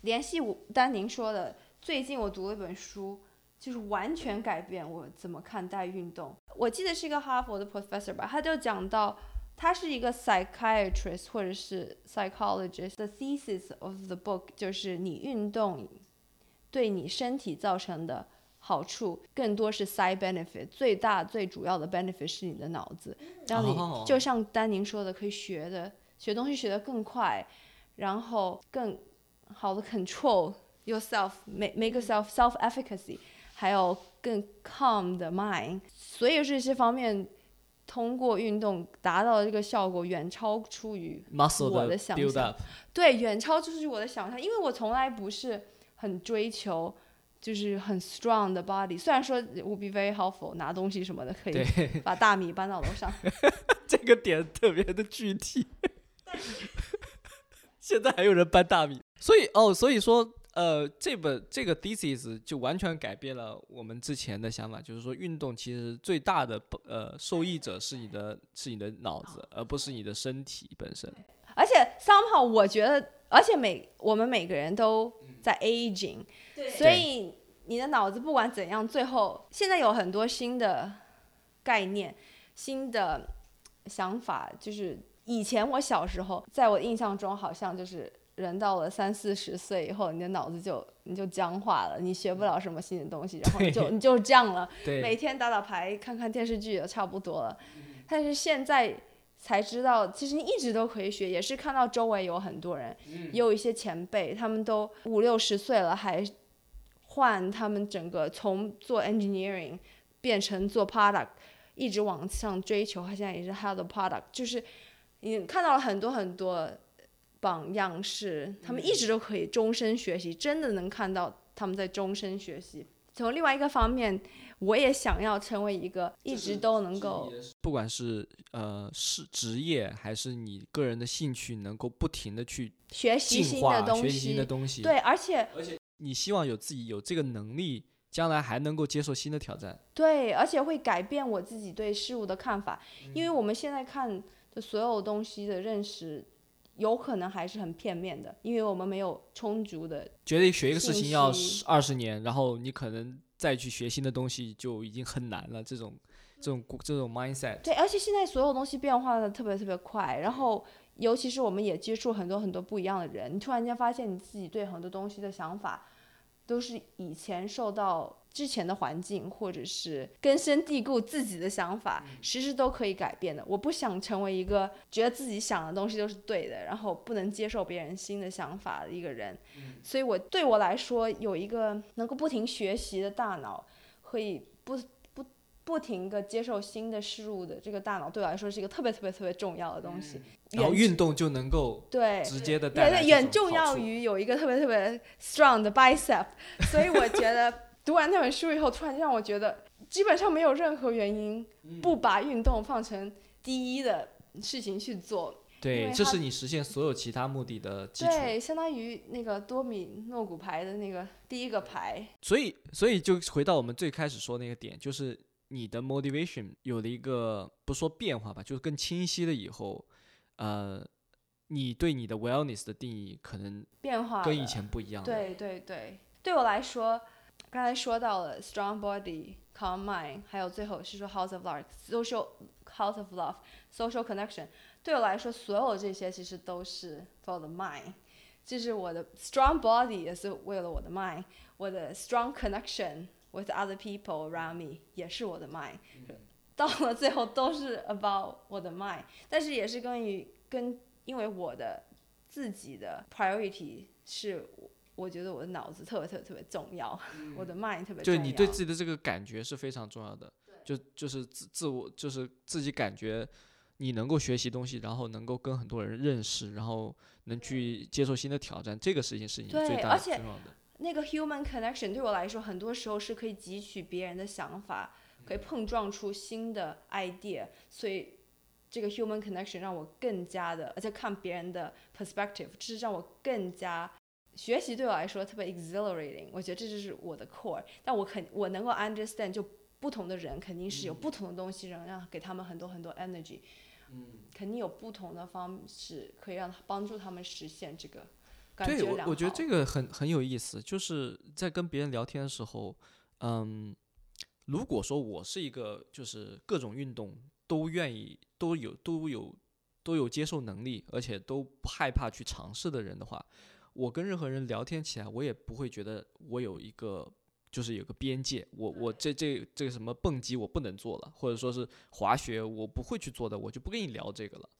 Speaker 2: 联系我丹宁说的，最近我读了一本书，就是完全改变我怎么看待运动。我记得是一个哈佛的 professor 吧，他就讲到，他是一个 psychiatrist 或者是 psychologist。The thesis of the book 就是你运动对你身体造成的好处更多是 side benefit，最大最主要的 benefit 是你的脑子，让你、
Speaker 1: 哦。
Speaker 2: 就像丹宁说的，可以学的学东西学得更快，然后更好的 control yourself, make make yourself self efficacy，还有更 calm 的 mind，所有这些方面。通过运动达到的这个效果，远超出于我
Speaker 1: 的
Speaker 2: 的想象对，远超出于我的想象，因为我从来不是很追求就是很 strong 的 body，虽然说 would be very helpful，拿东西什么的可以，把大米搬到楼上，
Speaker 1: 这个点特别的具体。现在还有人搬大米，所以哦，所以说，呃，这本这个 thesis 就完全改变了我们之前的想法，就是说，运动其实最大的呃受益者是你的是你的脑子，而不是你的身体本身。
Speaker 2: 而且 somehow 我觉得而且每我们每个人都在 aging，所以你的脑子不管怎样，最后现在有很多新的概念、新的想法，就是以前我小时候，在我印象中，好像就是人到了三四十岁以后，你的脑子就你就僵化了，你学不了什么新的东西，然后你 就你就这样了。每，天打打牌、看看电视剧也差不多了。但是现在才知道，其实你一直都可以学，也是看到周围有很多人，也有一些前辈，他们都五六十岁了，还换他们整个从做 engineering 变成做 product，一直往上追求，他现在也是 head product，就是你看到了很多很多榜样是他们一直都可以终身学习，真的能看到他们在终身学习。从另外一个方面，我也想要成为一个一直都能够
Speaker 1: 不管是呃是职业还是你个人的兴趣，能够不停的去
Speaker 2: 学习新的东
Speaker 1: 学习新的
Speaker 2: 西。
Speaker 1: 东西。
Speaker 2: 对，而且
Speaker 1: 你希望有自己有这个能力，将来还能够接受新的挑战。
Speaker 2: 对，而且会改变我自己对事物的看法，因为我们现在看的所有东西的认识，有可能还是很片面的，因为我们没有充足的
Speaker 1: 觉得学一个事情要
Speaker 2: 息
Speaker 1: 二十年，然后你可能再去学新的东西就已经很难了。这种这种这种 mindset，
Speaker 2: 对，而且现在所有东西变化的特别特别快，然后尤其是我们也接触很多很多不一样的人，你突然间发现你自己对很多东西的想法，都是以前受到之前的环境或者是根深蒂固自己的想法，其实都可以改变的。我不想成为一个觉得自己想的东西都是对的，然后不能接受别人新的想法的一个人。所以我对我来说，有一个能够不停学习的大脑，可以不不不停的接受新的事物的这个大脑，对我来说是一个特别特别特别重要的东西。
Speaker 1: 然后运动就能够
Speaker 2: 对
Speaker 1: 直接的带
Speaker 2: 对对，远重要于有一个特别特别 strong 的 bicep，所以我觉得读完那本书以后，突然让我觉得基本上没有任何原因
Speaker 1: 嗯
Speaker 2: 不把运动放成第一的事情去做。
Speaker 1: 对，这是你实现所有其他目的的基础。
Speaker 2: 对，相当于那个多米诺骨牌的那个第一个牌。
Speaker 1: 所以，所以就回到我们最开始说那个点，就是你的 motivation 有了一个不说变化吧，就是更清晰了以后，呃，你对你的 wellness 的定义可能
Speaker 2: 变化
Speaker 1: 跟以前不一样了。
Speaker 2: 对对对，对我来说，刚才说到了 strong body, calm mind，还有最后是说 house of love, social house of love, social connection。对我来说，所有这些其实都是 for the mind。就是我的 strong body 也是为了我的 mind，我的 strong connection with other people around me 也是我的 mind。到了最后都是 about 我的 mind，但是也是跟于跟因为我的自己的 priority 是我我觉得我的脑子特别特别特别重要，我的 mind 特别重要。
Speaker 1: 就是你对自己的这个感觉是非常重要的，就就是自自我就是自己感觉你能够学习东西，然后能够跟很多人认识，然后能去接受新的挑战，这个事情是你
Speaker 2: 对
Speaker 1: 最大
Speaker 2: 而且
Speaker 1: 的最重要的。
Speaker 2: 那个 human connection 对我来说，很多时候是可以汲取别人的想法，可以碰撞出新的 idea，所以这个 human connection 让我更加的，而且看别人的 perspective，这是让我更加学习对我来说特别 exhilarating。我觉得这就是我的 core，但我肯我能够 understand 就不同的人肯定是有不同的东西，能让给他们很多很多 energy，嗯肯定有不同的方式可以让帮助他们实现这个感
Speaker 1: 对我，
Speaker 2: 觉。
Speaker 1: 我觉得这个很很有意思，就是在跟别人聊天的时候，嗯，如果说我是一个就是各种运动都愿意都有都有都有接受能力，而且都不害怕去尝试的人的话，我跟任何人聊天起来，我也不会觉得我有一个就是有个边界，我我这这这个什么蹦极我不能做了，或者说是滑雪我不会去做的，我就不跟你聊这个了。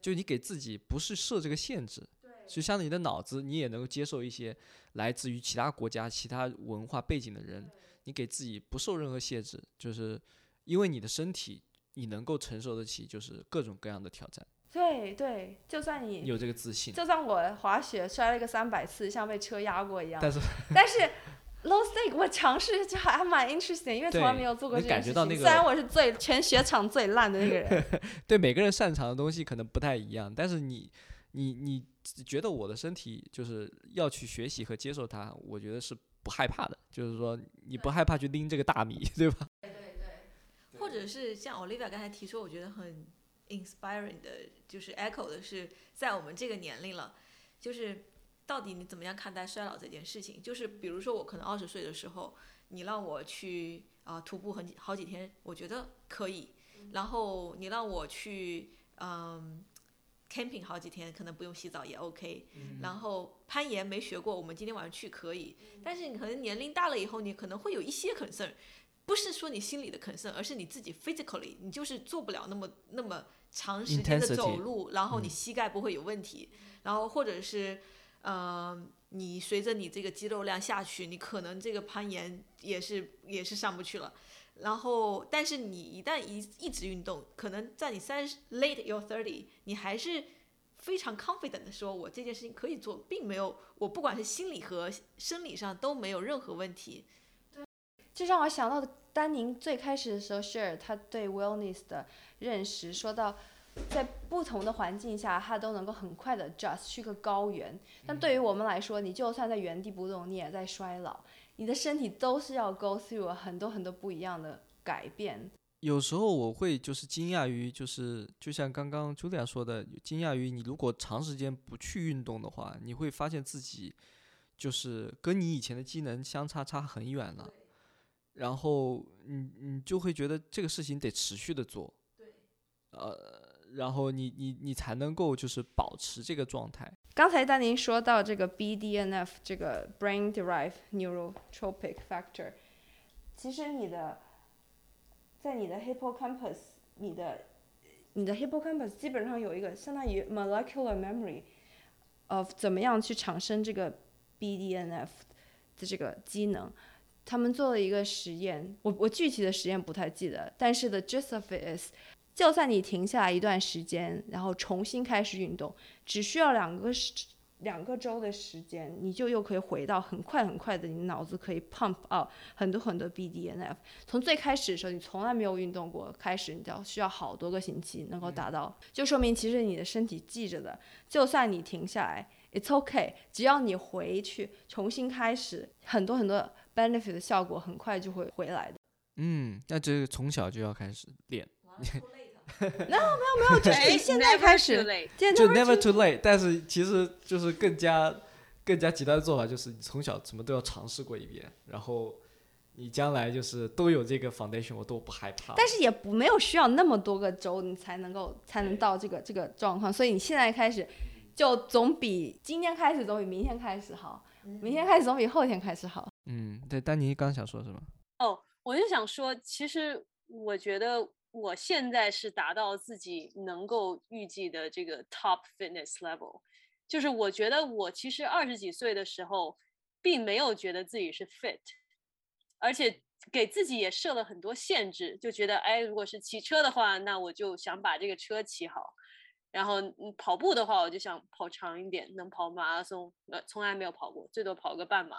Speaker 1: 就你给自己不是设这个限制，就像你的脑子，你也能够接受一些来自于其他国家、其他文化背景的人，你给自己不受任何限制，就是因为你的身体，你能够承受得起，就是各种各样的挑战，
Speaker 2: 对对，就算你
Speaker 1: 你有这个自信。
Speaker 2: 就算我滑雪摔了个三百次，像被车压过一样，
Speaker 1: 但是
Speaker 2: 但是 low stake 我尝试就还蛮 interesting，因为从来没有做过
Speaker 1: 能
Speaker 2: 这件事情。
Speaker 1: 感觉到那个
Speaker 2: 虽然我是最全雪场最烂的那个人，
Speaker 1: 对每个人擅长的东西可能不太一样，但是你你你觉得我的身体就是要去学习和接受它，我觉得是不害怕的，就是说你不害怕去拎这个大米，对吧？
Speaker 4: 对对对或者是像 Olivia 刚才提出，我觉得很 inspiring 的，就是 echo 的是，在我们这个年龄了，就是到底你怎么样看待衰老这件事情？就是比如说我可能二十岁的时候，你让我去啊、徒步很好几天，我觉得可以。然后你让我去嗯 camping 好几天，可能不用洗澡也 OK。然后攀岩没学过，我们今天晚上去可以。但是你可能年龄大了以后，你可能会有一些 concern，不是说你心里的 concern，而是你自己 physically，你就是做不了那么那么长时间的走路，然后你
Speaker 1: 嗯
Speaker 4: 膝盖不会有问题，然后或者是呃，你随着你这个肌肉量下去，你可能这个攀岩也是也是上不去了。然后，但是你一旦一一直运动，可能在你三十 late your thirty，你还是非常 confident 的说，我这件事情可以做，并没有，我不管是心理和生理上都没有任何问题。
Speaker 2: 这让我想到丹宁最开始的时候 share 他对 wellness 的认识，说到在不同的环境下，他都能够很快的 adjust 去个高原。但对于我们来说，你就算在原地不动，你也在衰老，你的身体都是要 go through 很多很多不一样的改变。
Speaker 1: 有时候我会就是惊讶于，就是就像刚刚 Julia 说的，惊讶于你如果长时间不去运动的话，你会发现自己就是跟你以前的机能相差差很远了。然后你你就会觉得这个事情得持续的做，呃，然后你你你才能够就是保持这个状态。
Speaker 2: 刚才丹宁说到这个 BDNF 这个 brain derived neurotropic factor，其实你的在你的 hippocampus，你的你的 hippocampus 基本上有一个相当于 molecular memory of 怎么样去产生这个 BDNF 的这个机能。他们做了一个实验，我我具体的实验不太记得，但是 the gist of it is，就算你停下来一段时间，然后重新开始运动，只需要两个时两个周的时间，你就又可以回到很快很快的，你脑子可以 pump out 很多很多 BDNF。从最开始的时候，你从来没有运动过，开始你要需要好多个星期能够达到，就说明其实你的身体记着的，就算你停下来，it's okay，只要你回去重新开始，很多很多 benefit 的效果很快就会回来的。
Speaker 1: 嗯，那这个从小就要开始练，
Speaker 2: 没有没有，就是你现在开始，
Speaker 1: 就 never too late。但是其实就是更加更加极端的做法，就是你从小什么都要尝试过一遍，然后你将来就是都有这个 foundation，我都不害怕。
Speaker 2: 但是也不没有需要那么多个周，你才能够才能到这个这个状况。所以你现在开始，就总比今天开始总比明天开始好，明天开始总比后天开始好。
Speaker 1: 嗯，对，丹尼刚想说什么？
Speaker 3: 哦，我就想说，其实我觉得我现在是达到自己能够预计的这个 top fitness level，就是我觉得我其实二十几岁的时候，并没有觉得自己是 fit，而且给自己也设了很多限制，就觉得哎，如果是骑车的话，那我就想把这个车骑好。然后跑步的话，我就想跑长一点，能跑马拉松，呃，从来没有跑过，最多跑个半马。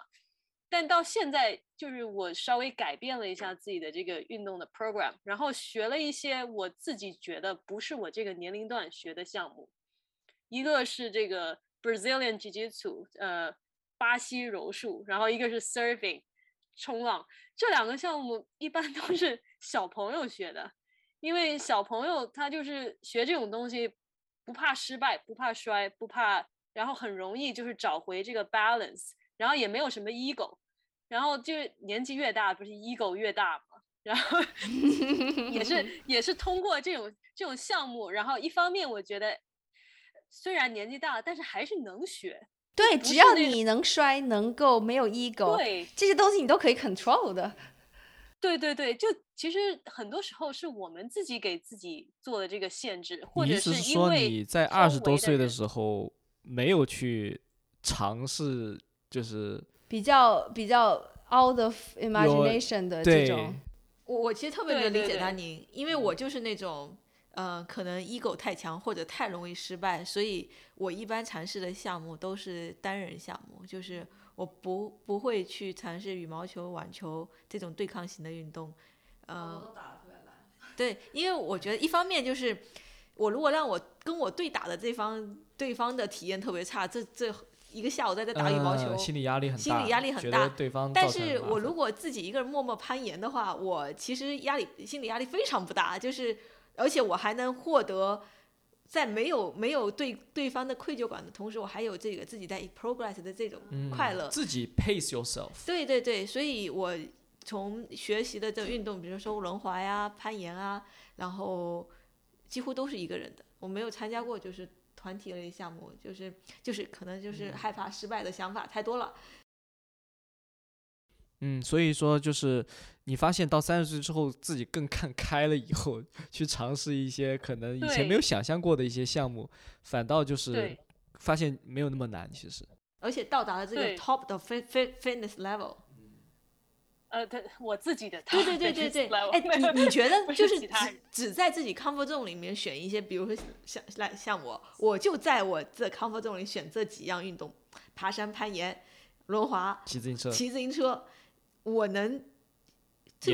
Speaker 3: 但到现在，就是我稍微改变了一下自己的这个运动的 program，然后学了一些我自己觉得不是我这个年龄段学的项目。一个是这个 Brazilian Jiu-Jitsu，呃，巴西柔术，然后一个是 surfing，冲浪。这两个项目一般都是小朋友学的，因为小朋友他就是学这种东西，不怕失败，不怕摔，不怕，然后很容易就是找回这个 balance，然后也没有什么 ego。然后就是年纪越大，不是 ego 越大嘛？然后 也是也是通过这种这种项目，然后一方面我觉得虽然年纪大了，但是还是能学。
Speaker 2: 对，只要你能摔，能够没有 ego，
Speaker 3: 对
Speaker 2: 这些东西你都可以 control 的。
Speaker 3: 对对对，就其实很多时候是我们自己给自己做的这个限制，或者
Speaker 1: 是说
Speaker 3: 因为
Speaker 1: 你在
Speaker 3: 周
Speaker 1: 二十多岁的时候没有去尝试，就是
Speaker 2: 比较比较 out of imagination 的这种，
Speaker 4: 我我其实特别能理解丹宁，因为我就是那种，呃，可能 ego 太强或者太容易失败，所以我一般尝试的项目都是单人项目，就是我不不会去尝试羽毛球、网球这种对抗型的运动，呃，对，因为我觉得一方面就是我如果让我跟我对打的这方对方的体验特别差，这这一个下午在这打羽毛球，
Speaker 1: 呃心理压力很大，
Speaker 4: 心理压力很
Speaker 1: 觉
Speaker 4: 大
Speaker 1: 得对方
Speaker 4: 但是我如果自己一个人默默攀岩的话，我其实压力心理压力非常不大，就是而且我还能获得在没有没有对对方的愧疚感的同时，我还有这个自己在 progress 的这种
Speaker 1: 嗯
Speaker 4: 快乐。
Speaker 1: 自己 pace yourself。
Speaker 4: 对对对，所以我从学习的这个运动，比如说轮滑呀、攀岩啊，然后几乎都是一个人的，我没有参加过就是团体类项目，就是就是可能就是害怕失败的想法太多了。
Speaker 1: 嗯，所以说就是你发现到三十岁之后自己更看开了以后，去尝试一些可能以前没有想象过的一些项目，反倒就是发现没有那么难。其实，
Speaker 4: 而且到达了这个 top 的 fit fit fitness level。
Speaker 3: 呃，他我自己的，
Speaker 4: 对对对对对，哎，你你觉得就是只只在自己 comfort zone 里面选一些，比如说像来像我，我就在我这 comfort zone 里选这几样运动：爬山、攀岩、轮滑、
Speaker 1: 骑自行车
Speaker 4: 骑自行车，我能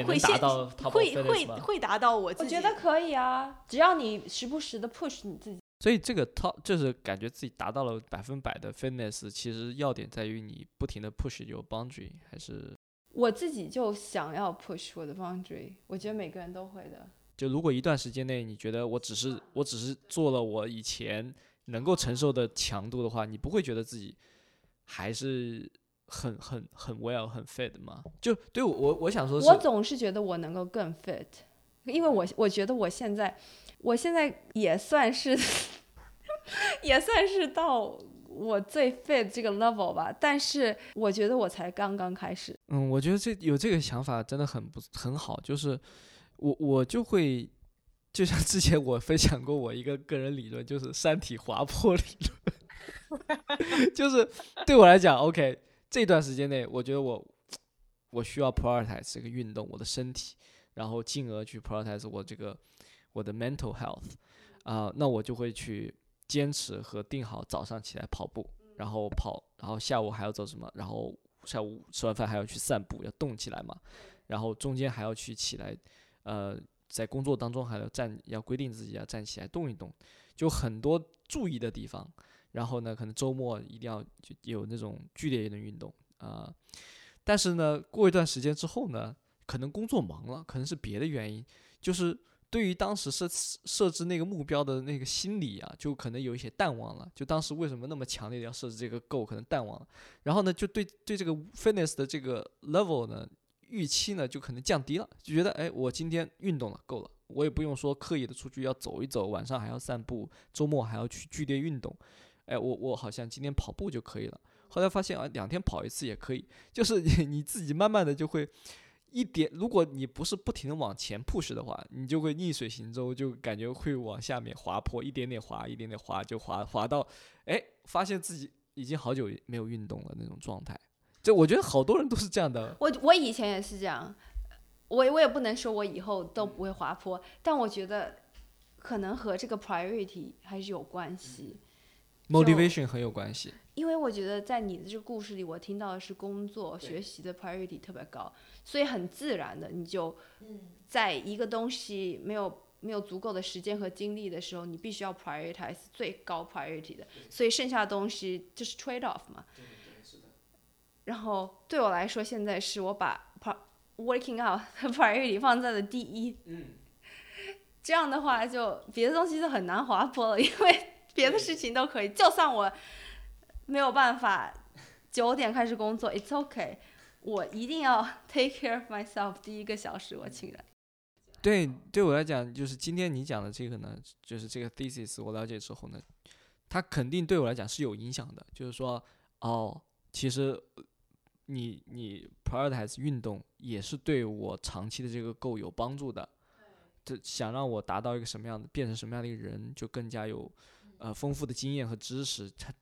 Speaker 4: 会
Speaker 1: 达到
Speaker 4: 会会会达到我自
Speaker 2: 我
Speaker 4: 己。
Speaker 2: 觉得可以啊，只要你时不时的 push 你自己。
Speaker 1: 所以这个 top 就是感觉自己达到了百分百的 fitness，其实要点在于你不停的 push your boundary，还是
Speaker 2: 我自己就想要 push 我的 boundary，我觉得每个人都会的。
Speaker 1: 就如果一段时间内你觉得我只是我只是做了我以前能够承受的强度的话，你不会觉得自己还是很很很 well 很 fit 吗？就对我我我想说，
Speaker 2: 我总是觉得我能够更 fit，因为我我觉得我现在，我现在也算是，也算是到我最 fit 这个 level 吧，但是我觉得我才刚刚开始。
Speaker 1: 嗯，我觉得这有这个想法真的很不很好，就是我我就会。就像之前我分享过我一个个人理论，就是山体滑坡理论，就是对我来讲，OK，这段时间内，我觉得我我需要 prioritize 这个运动，我的身体，然后进而去 prioritize 我这个我的 mental health，啊、那我就会去坚持和定好早上起来跑步，然后跑，然后下午还要做什么，然后下午吃完饭还要去散步，要动起来嘛，然后中间还要去起来，呃，在工作当中还要站，要规定自己要站起来动一动，就很多注意的地方。然后呢，可能周末一定要就有那种剧烈的运动啊、但是呢，过一段时间之后呢，可能工作忙了，可能是别的原因，就是对于当时设设置那个目标的那个心理啊，就可能有一些淡忘了。就当时为什么那么强烈的要设置这个 go 可能淡忘了。然后呢，就对对这个 fitness 的这个 level 呢，预期呢就可能降低了，就觉得哎，我今天运动了，够了，我也不用说刻意的出去要走一走，晚上还要散步，周末还要去剧烈运动，哎，我我好像今天跑步就可以了。后来发现啊，两天跑一次也可以，就是你你自己慢慢的就会一点，如果你不是不停的往前 push 的话，你就会逆水行舟，就感觉会往下面滑坡，一点点滑，一点点滑，就滑滑到，哎，发现自己已经好久没有运动了那种状态。就我觉得好多人都是这样的，
Speaker 2: 我我以前也是这样，我我也不能说我以后都不会滑坡，但我觉得可能和这个 priority 还是有关系。
Speaker 1: motivation 很有关系。
Speaker 2: 因为我觉得在你的这个故事里，我听到的是工作、学习的 priority 特别高，所以很自然的你就在一个东西没有没有足够的时间和精力的时候，你必须要 prioritize 最高 priority 的，所以剩下的东西就是 trade off 嘛。然后对我来说，现在是我把 working out 的 priority 放在了第一。嗯 这样的话，就别的东西就很难划拨了，因为别的事情都可以，就算我没有办法九点开始工作，it's OK 我一定要 take care of myself。第一个小时我请人。
Speaker 1: 对，对我来讲，就是今天你讲的这个呢，就是这个 thesis，我了解之后呢，它肯定对我来讲是有影响的。就是说，哦，其实你你 prioritize 运动也是对我长期的这个 g o 有帮助的。这想让我达到一个什么样的，变成什么样的一个人，就更加有呃丰富的经验和知识。它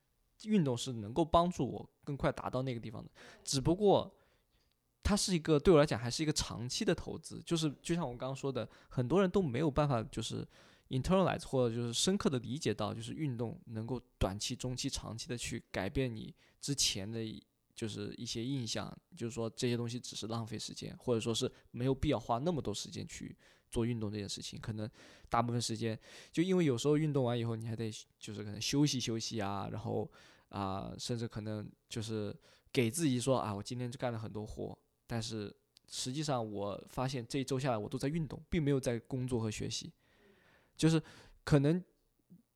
Speaker 1: 运动是能够帮助我更快达到那个地方的，只不过。它是一个对我来讲还是一个长期的投资，就是就像我刚刚说的，很多人都没有办法就是 internalize 或者就是深刻的理解到，就是运动能够短期、中期、长期的去改变你之前的就是一些印象，就是说这些东西只是浪费时间，或者说是没有必要花那么多时间去做运动这件事情，可能大部分时间就因为有时候运动完以后你还得就是可能休息休息啊，然后啊、甚至可能就是给自己说啊，我今天就干了很多活。但是实际上，我发现这一周下来，我都在运动，并没有在工作和学习。就是可能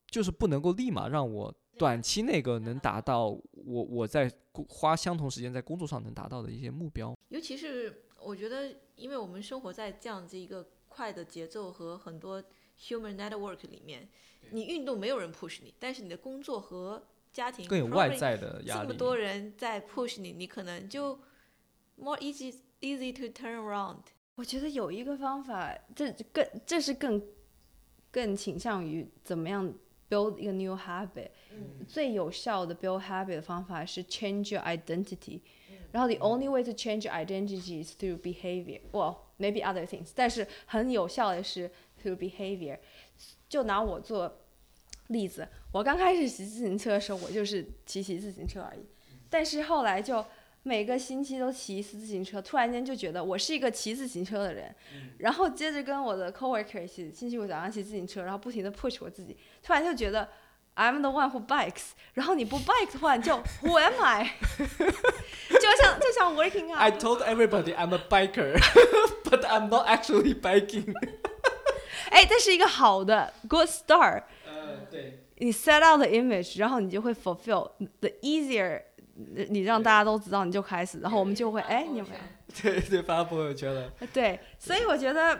Speaker 1: 就是不能够立马让我短期内个能达到我我在工花相同时间在工作上能达到的一些目标。
Speaker 4: 尤其是我觉得，因为我们生活在这样子一个快的节奏和很多 human network 里面，你运动没有人 push 你，但是你的工作和家庭
Speaker 1: 更有外在的压
Speaker 4: 这么。多人在 push 你，你可能就 more easy easy to turn around。
Speaker 2: 我觉得有一个方法，这更这是更更倾向于怎么样 build 一个 new habit。最有效的 build habit 的方法是 change your identity。然后 the only way to change your identity is through behavior. Well, maybe other things，但是很有效的是 through behavior。就拿我做例子，我刚开始骑自行车的时候，我就是骑骑自行车而已。但是后来就每个星期都骑一次自行车，突然间就觉得我是一个骑自行车的人。然后接着跟我的 coworker 一起，星期五早上骑自行车，然后不停的 push 我自己，突然就觉得 I'm the one who bikes。然后你不 bike 的话，你就 Who am I？就像就像 working
Speaker 1: I
Speaker 2: out。
Speaker 1: told everybody I'm a biker, but I'm not actually biking.
Speaker 2: 哎，这是一个好的 good start。
Speaker 1: 呃，对，
Speaker 2: 你 set out the image，然后你就会 fulfill the easier，你让大家都知道，你就开始，然后我们就会哎，你有没有？
Speaker 1: 对对，发朋友圈了，
Speaker 2: 对，所以我觉得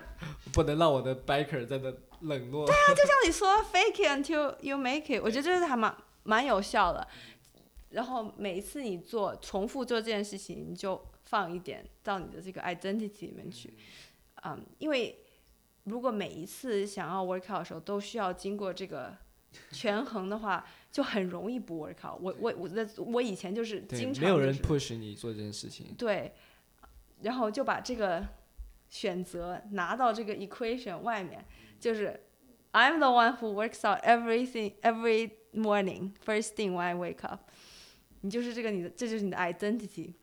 Speaker 1: 不能让我的 biker 在那 冷落。
Speaker 2: 就像你说 fake it until you make it，我觉得这是还蛮蛮有效的。然后每一次你做重复做这件事情，你就放一点到你的这个 identity 里面去，嗯，因为如果每一次想要 work out 的时候都需要经过这个权衡的话，就很容易不 work out。我我我的我以前就是经，常、
Speaker 1: 没有人
Speaker 2: 就是
Speaker 1: push 你做这件事情。
Speaker 2: 对，然后就把这个选择拿到这个 equation 外面，就是 I'm the one who works out everything every morning first thing when I wake up。你就是这个你的，这就是你的 identity，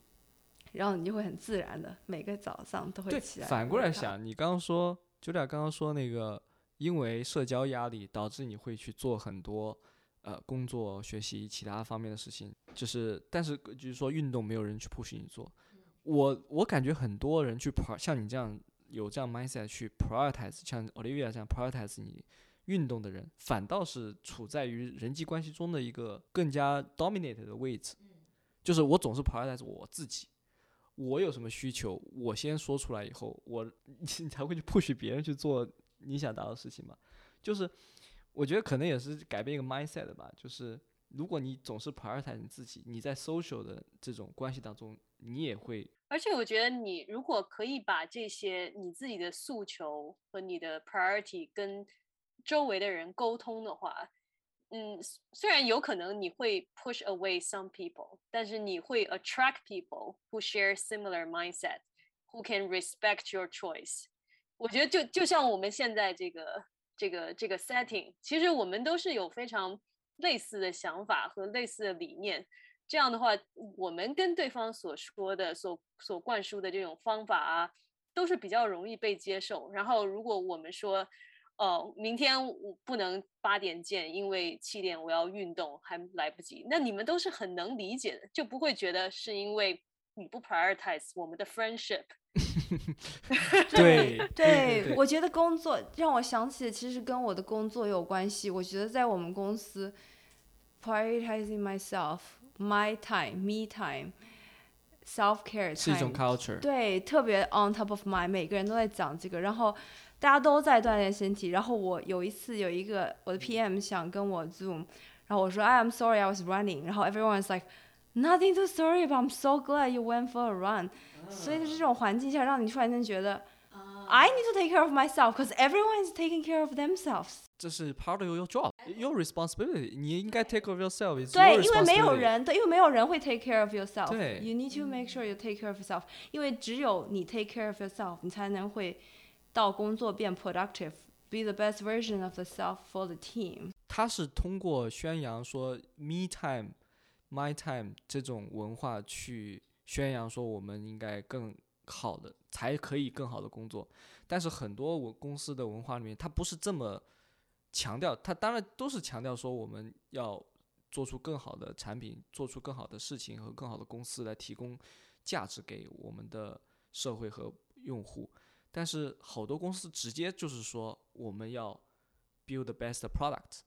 Speaker 2: 然后你就会很自然的每个早上都会起，来。
Speaker 1: 反过来，想，你刚刚说，Julia 刚刚说那个，因为社交压力导致你会去做很多呃工作、学习其他方面的事情，就是但是就是说运动没有人去 push 你做。我我感觉很多人去 pro 像你这样有这样 mindset 去 prioritize，像 Olivia 这样 prioritize 你运动的人，反倒是处在于人际关系中的一个更加 dominate 的位置。就是我总是 prioritize 我自己，我有什么需求，我先说出来以后，我你才会去 push 别人去做你想达到的事情嘛。就是我觉得可能也是改变一个 mindset 吧。就是如果你总是 prioritize 你自己，你在 social 的这种关系当中，你也会
Speaker 3: 而且我觉得你如果可以把这些你自己的诉求和你的 priority 跟周围的人沟通的话，嗯，虽然有可能你会 push away some people，但是你会 attract people who share similar mindset, who can respect your choice。我觉得就就像我们现在这个这个这个 setting，其实我们都是有非常类似的想法和类似的理念。这样的话，我们跟对方所说的、所所灌输的这种方法啊，都是比较容易被接受。然后，如果我们说，哦，明天我不能八点见，因为七点我要运动，还来不及，那你们都是很能理解的，就不会觉得是因为你不 prioritize 我们的 friendship。
Speaker 1: 对
Speaker 2: 对，我觉得工作让我想起，其实跟我的工作有关系。我觉得在我们公司，prioritizing myself, my time, me time, self care
Speaker 1: 是一种
Speaker 2: time，
Speaker 1: culture。
Speaker 2: 对，特别 on top of mind，每个人都在讲这个，然后大家都在锻炼身体。然后我有一次有一个我的 PM 想跟我 Zoom，然后我说 I'm sorry I was running，然后 everyone's like nothing to sorry about, I'm so glad you went for a run。所以在这种环境下，让你突然间觉得。 I need to take care of myself because everyone is taking care of themselves。
Speaker 1: 这是 part of your job, your responsibility。你应该 take care of yourself. It's
Speaker 2: 对，
Speaker 1: your
Speaker 2: 因为没有
Speaker 1: responsibility
Speaker 2: 人，对，因为没有人会 take care of yourself。
Speaker 1: 对
Speaker 2: You need to make sure you take care of yourself，因为只有你 take care of yourself，你才能会到工作变 productive，be the best version of yourself for the team。
Speaker 1: 他是通过宣扬说 me time, my time 这种文化去宣扬说我们应该更 好的，才可以更好的工作。但是很多我公司的文化里面，它不是这么强调，它当然都是强调说我们要做出更好的产品，做出更好的事情和更好的公司来提供价值给我们的社会和用户。但是好多公司直接就是说我们要 build the best product，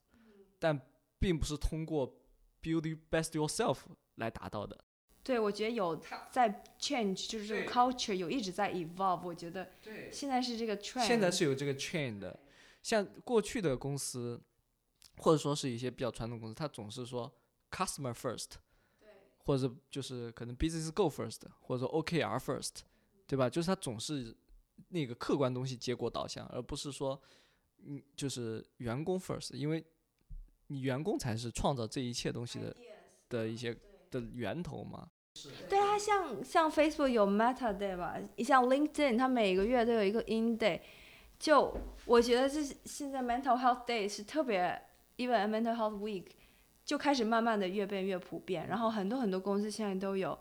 Speaker 1: 但并不是通过 build your best yourself 来达到的。
Speaker 2: 对，我觉得有在 change，就是这个 culture 有一直在 evolve。我觉得现在是这个 trend。
Speaker 1: 现在是有这个 trend 的，像过去的公司，或者说是一些比较传统公司，它总是说 customer first，或者就是可能 business go first，或者说 OKR first，对吧？就是它总是那个客观东西结果导向，而不是说嗯就是员工 first，因为你员工才是创造这一切东西的的一些的源头嘛。
Speaker 2: 对啊，像像 Facebook 有 Meta Day 吧，像 LinkedIn 它每个月都有一个 In Day，就我觉得这现在 Mental Health Day 是特别，even Mental Health Week 就开始慢慢的越变越普遍，然后很多很多公司现在都有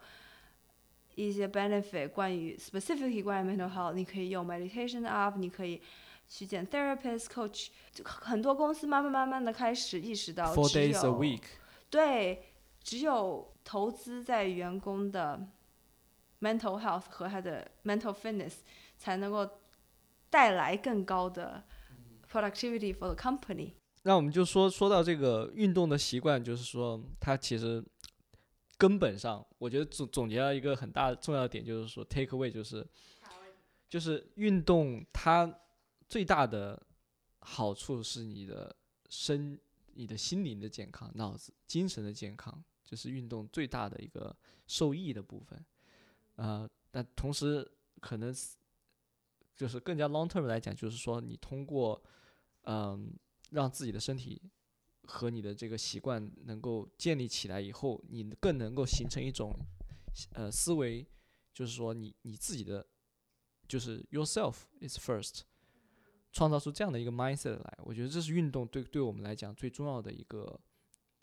Speaker 2: 一些 benefit 关于 specifically 关于 mental health，你可以用 meditation app，你可以去见 therapist coach，就很多公司慢慢慢慢的开始意识到
Speaker 1: Four
Speaker 2: 只
Speaker 1: days a
Speaker 2: 有
Speaker 1: week，
Speaker 2: 对，只有投资在员工的 mental health 和他的 mental fitness，才能够带来更高的 productivity for the company。
Speaker 1: 那我们就说说到这个运动的习惯，就是说它其实根本上，我觉得总总结了一个很大重要的点，就是说 take away 就是就是运动它最大的好处是你的身、你的心灵的健康、脑子、精神的健康，就是运动最大的一个受益的部分。呃，但同时可能就是更加 long term 来讲，就是说你通过嗯。让自己的身体和你的这个习惯能够建立起来以后，你更能够形成一种呃思维，就是说你你自己的就是 yourself is first，创造出这样的一个 mindset 来，我觉得这是运动对对我们来讲最重要的一个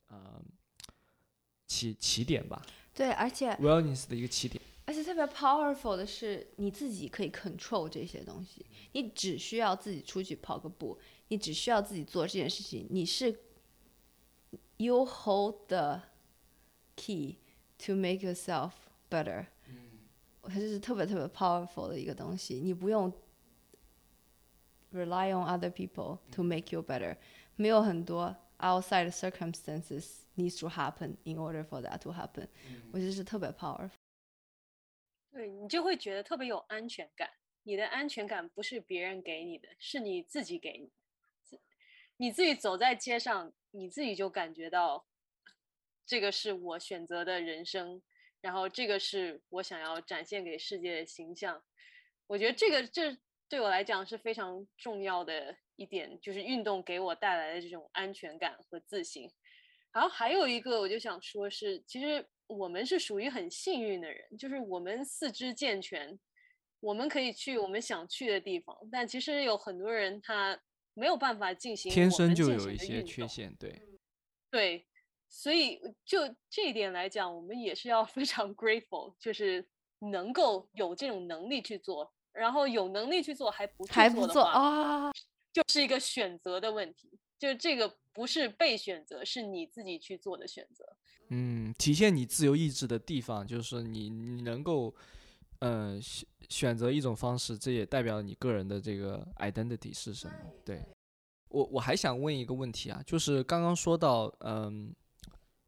Speaker 1: 呃起起点吧。
Speaker 2: 对，而且
Speaker 1: wellness 的一个起点。
Speaker 2: 而且特别 powerful 的是，你自己可以 control 这些东西，你只需要自己出去跑个步，你只需要自己做这件事情，你是 you hold the key to make yourself better。它就是特别特别 powerful 的一个东西，你不用 rely on other people to make you better，没有很多 outside circumstances needs to happen in order for that to happen。我觉得是特别 powerful。
Speaker 3: 对你就会觉得特别有安全感。你的安全感不是别人给你的，是你自己给你。你自己走在街上，你自己就感觉到，这个是我选择的人生，然后这个是我想要展现给世界的形象。我觉得这个这对我来讲是非常重要的一点，就是运动给我带来的这种安全感和自信。然后还有一个，我就想说是，其实。我们是属于很幸运的人，就是我们四肢健全，我们可以去我们想去的地方。但其实有很多人他没有办法进行，
Speaker 1: 天生就有一些缺陷，对，
Speaker 3: 对，所以就这一点来讲，我们也是要非常 grateful，就是能够有这种能力去做，然后有能力去做还不
Speaker 2: 还不
Speaker 3: 做
Speaker 2: 啊，
Speaker 3: 就是一个选择的问题，就这个不是被选择，是你自己去做的选择。
Speaker 1: 嗯，体现你自由意志的地方，就是你你能够，嗯选选择一种方式，这也代表你个人的这个 identity 是什么。对，我我还想问一个问题啊，就是刚刚说到，嗯，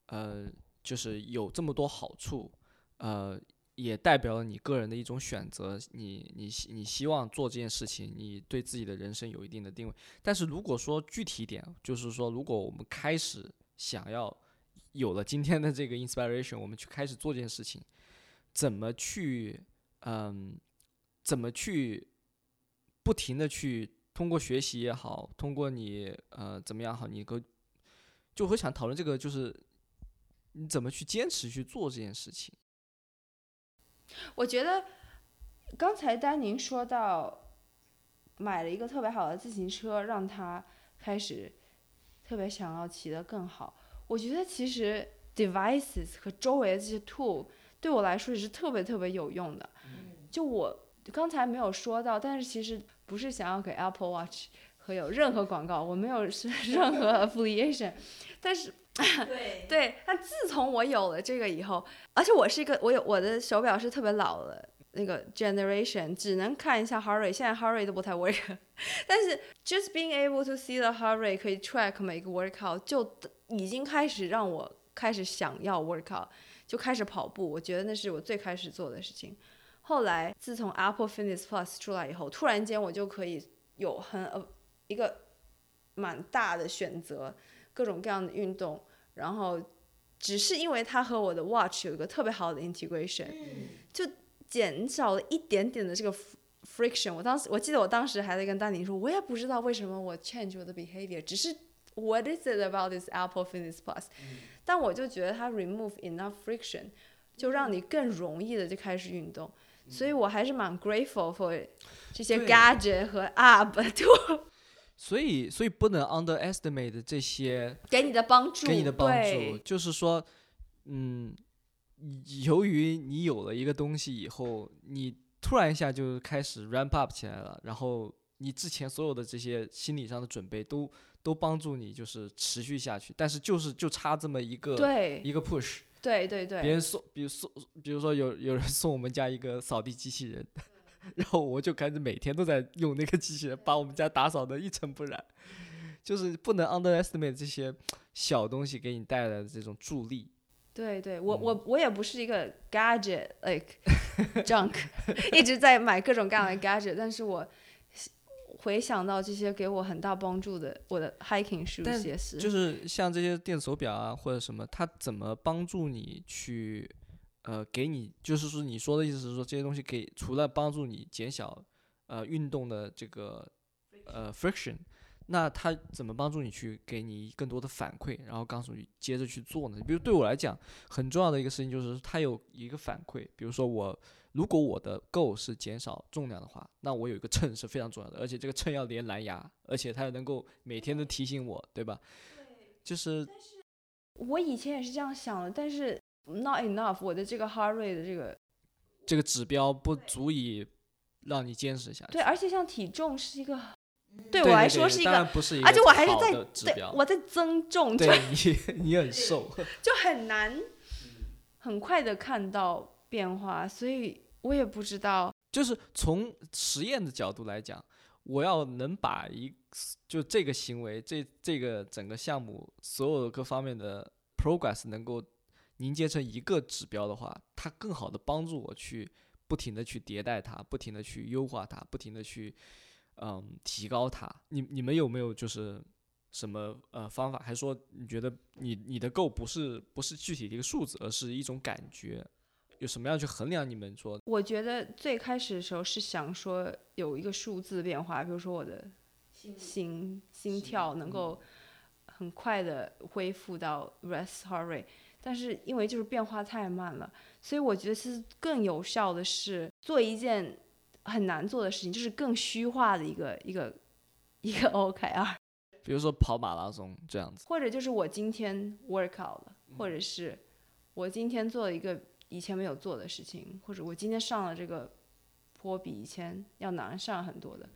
Speaker 1: 呃，就是有这么多好处，呃，也代表了你个人的一种选择，你你你希望做这件事情，你对自己的人生有一定的定位。但是如果说具体一点，就是说，如果我们开始想要。有了今天的这个 inspiration，我们去开始做这件事情，怎么去，嗯，怎么去不停的去通过学习也好，通过你呃怎么样好，你个就会想讨论这个，就是你怎么去坚持去做这件事情。
Speaker 2: 我觉得刚才丹宁说到买了一个特别好的自行车，让他开始特别想要骑得更好。我觉得其实 devices 和周围的这些 tool 对我来说也是特别特别有用的。就我刚才没有说到，但是其实不是想要给 Apple Watch 和有任何广告，我没有是 任何 affiliation。但是，
Speaker 4: 对
Speaker 2: 对，但自从我有了这个以后，而且我是一个我有我的手表是特别老的，那个 generation 只能看一下 heart rate，现在 heart rate 都不太 work，但是 just being able to see the heart rate 可以 track 每个 workout 就已经开始让我开始想要 workout，就开始跑步。我觉得那是我最开始做的事情。后来自从 Apple Fitness Plus 出来以后，突然间我就可以有很呃一个蛮大的选择，各种各样的运动，然后只是因为它和我的 watch 有一个特别好的 integration，就减少了一点点的这个 friction。我当时我记得我当时还在跟丹尼说，我也不知道为什么我 change 我的 behavior，只是 what is it about this Apple Fitness Plus？、但我就觉得它 remove enough friction，就让你更容易的就开始运动。所以我还是蛮 grateful for 这些
Speaker 1: 对
Speaker 2: gadget 和 app 对我
Speaker 1: 所以所以不能 underestimate 这些
Speaker 2: 给你的帮助，
Speaker 1: 给你的帮助，就是说，嗯，由于你有了一个东西以后，你突然一下就开始 ramp up 起来了，然后你之前所有的这些心理上的准备都都帮助你就是持续下去，但是就是就差这么一个
Speaker 2: 对。
Speaker 1: 一个 push，
Speaker 2: 对对对，
Speaker 1: 别人送，比如送，比如说有有人送我们家一个扫地机器人，然后我就开始每天都在用那个机器人，把我们家打扫的一尘不染。就是不能 underestimate 这些小东西给你带来的这种助力。
Speaker 2: 对对，我
Speaker 1: 嗯
Speaker 2: 我我也不是一个 gadget like junk，一直在买各种各样的 gadget，但是我回想到这些给我很大帮助的，我的 hiking shoes 也是，
Speaker 1: 就是像这些电子手表啊或者什么，它怎么帮助你去，呃，给你，就是说你说的意思是说这些东西可以除了帮助你减小呃运动的这个呃 friction，那它怎么帮助你去给你更多的反馈，然后告诉你接着去做呢？比如对我来讲，很重要的一个事情就是它有一个反馈，比如说我如果我的 goal 是减少重量的话，那我有一个秤是非常重要的，而且这个秤要连蓝牙，而且它能够每天都提醒我，对吧？就是
Speaker 2: 我以前也是这样想的，但是 not enough，我的这个 heart rate 的这个
Speaker 1: 这个指标不足以让你坚持下去。
Speaker 2: 对，而且像体重是一个对
Speaker 1: 对
Speaker 2: 我来说是一个，
Speaker 1: 然不是一个
Speaker 2: 而且我还是在对我在增重，
Speaker 1: 对你你很瘦，
Speaker 2: 就很难很快的看到变化，所以我也不知道。
Speaker 1: 就是从实验的角度来讲，我要能把一就这个行为，这这个整个项目所有各方面的 progress 能够凝结成一个指标的话，它更好的帮助我去不停的去迭代它，不停的去优化它，不停的去嗯提高它。你你们有没有就是什么呃方法？还是说你觉得你你的 goal 不是不是具体的一个数字，而是一种感觉？有什么样去衡量你们说
Speaker 2: 我觉得最开始的时候是想说有一个数字变化，比如说我的心心跳能够很快的恢复到 rest heart rate，但是因为就是变化太慢了，所以我觉得其实更有效的是做一件很难做的事情，就是更虚化的一个一个一个 OKR，
Speaker 1: 比如说跑马拉松这样子，
Speaker 2: 或者就是我今天 workout 了，或者是我今天做了一个以前没有做的事情，或者我今天上了这个坡比以前要难上很多的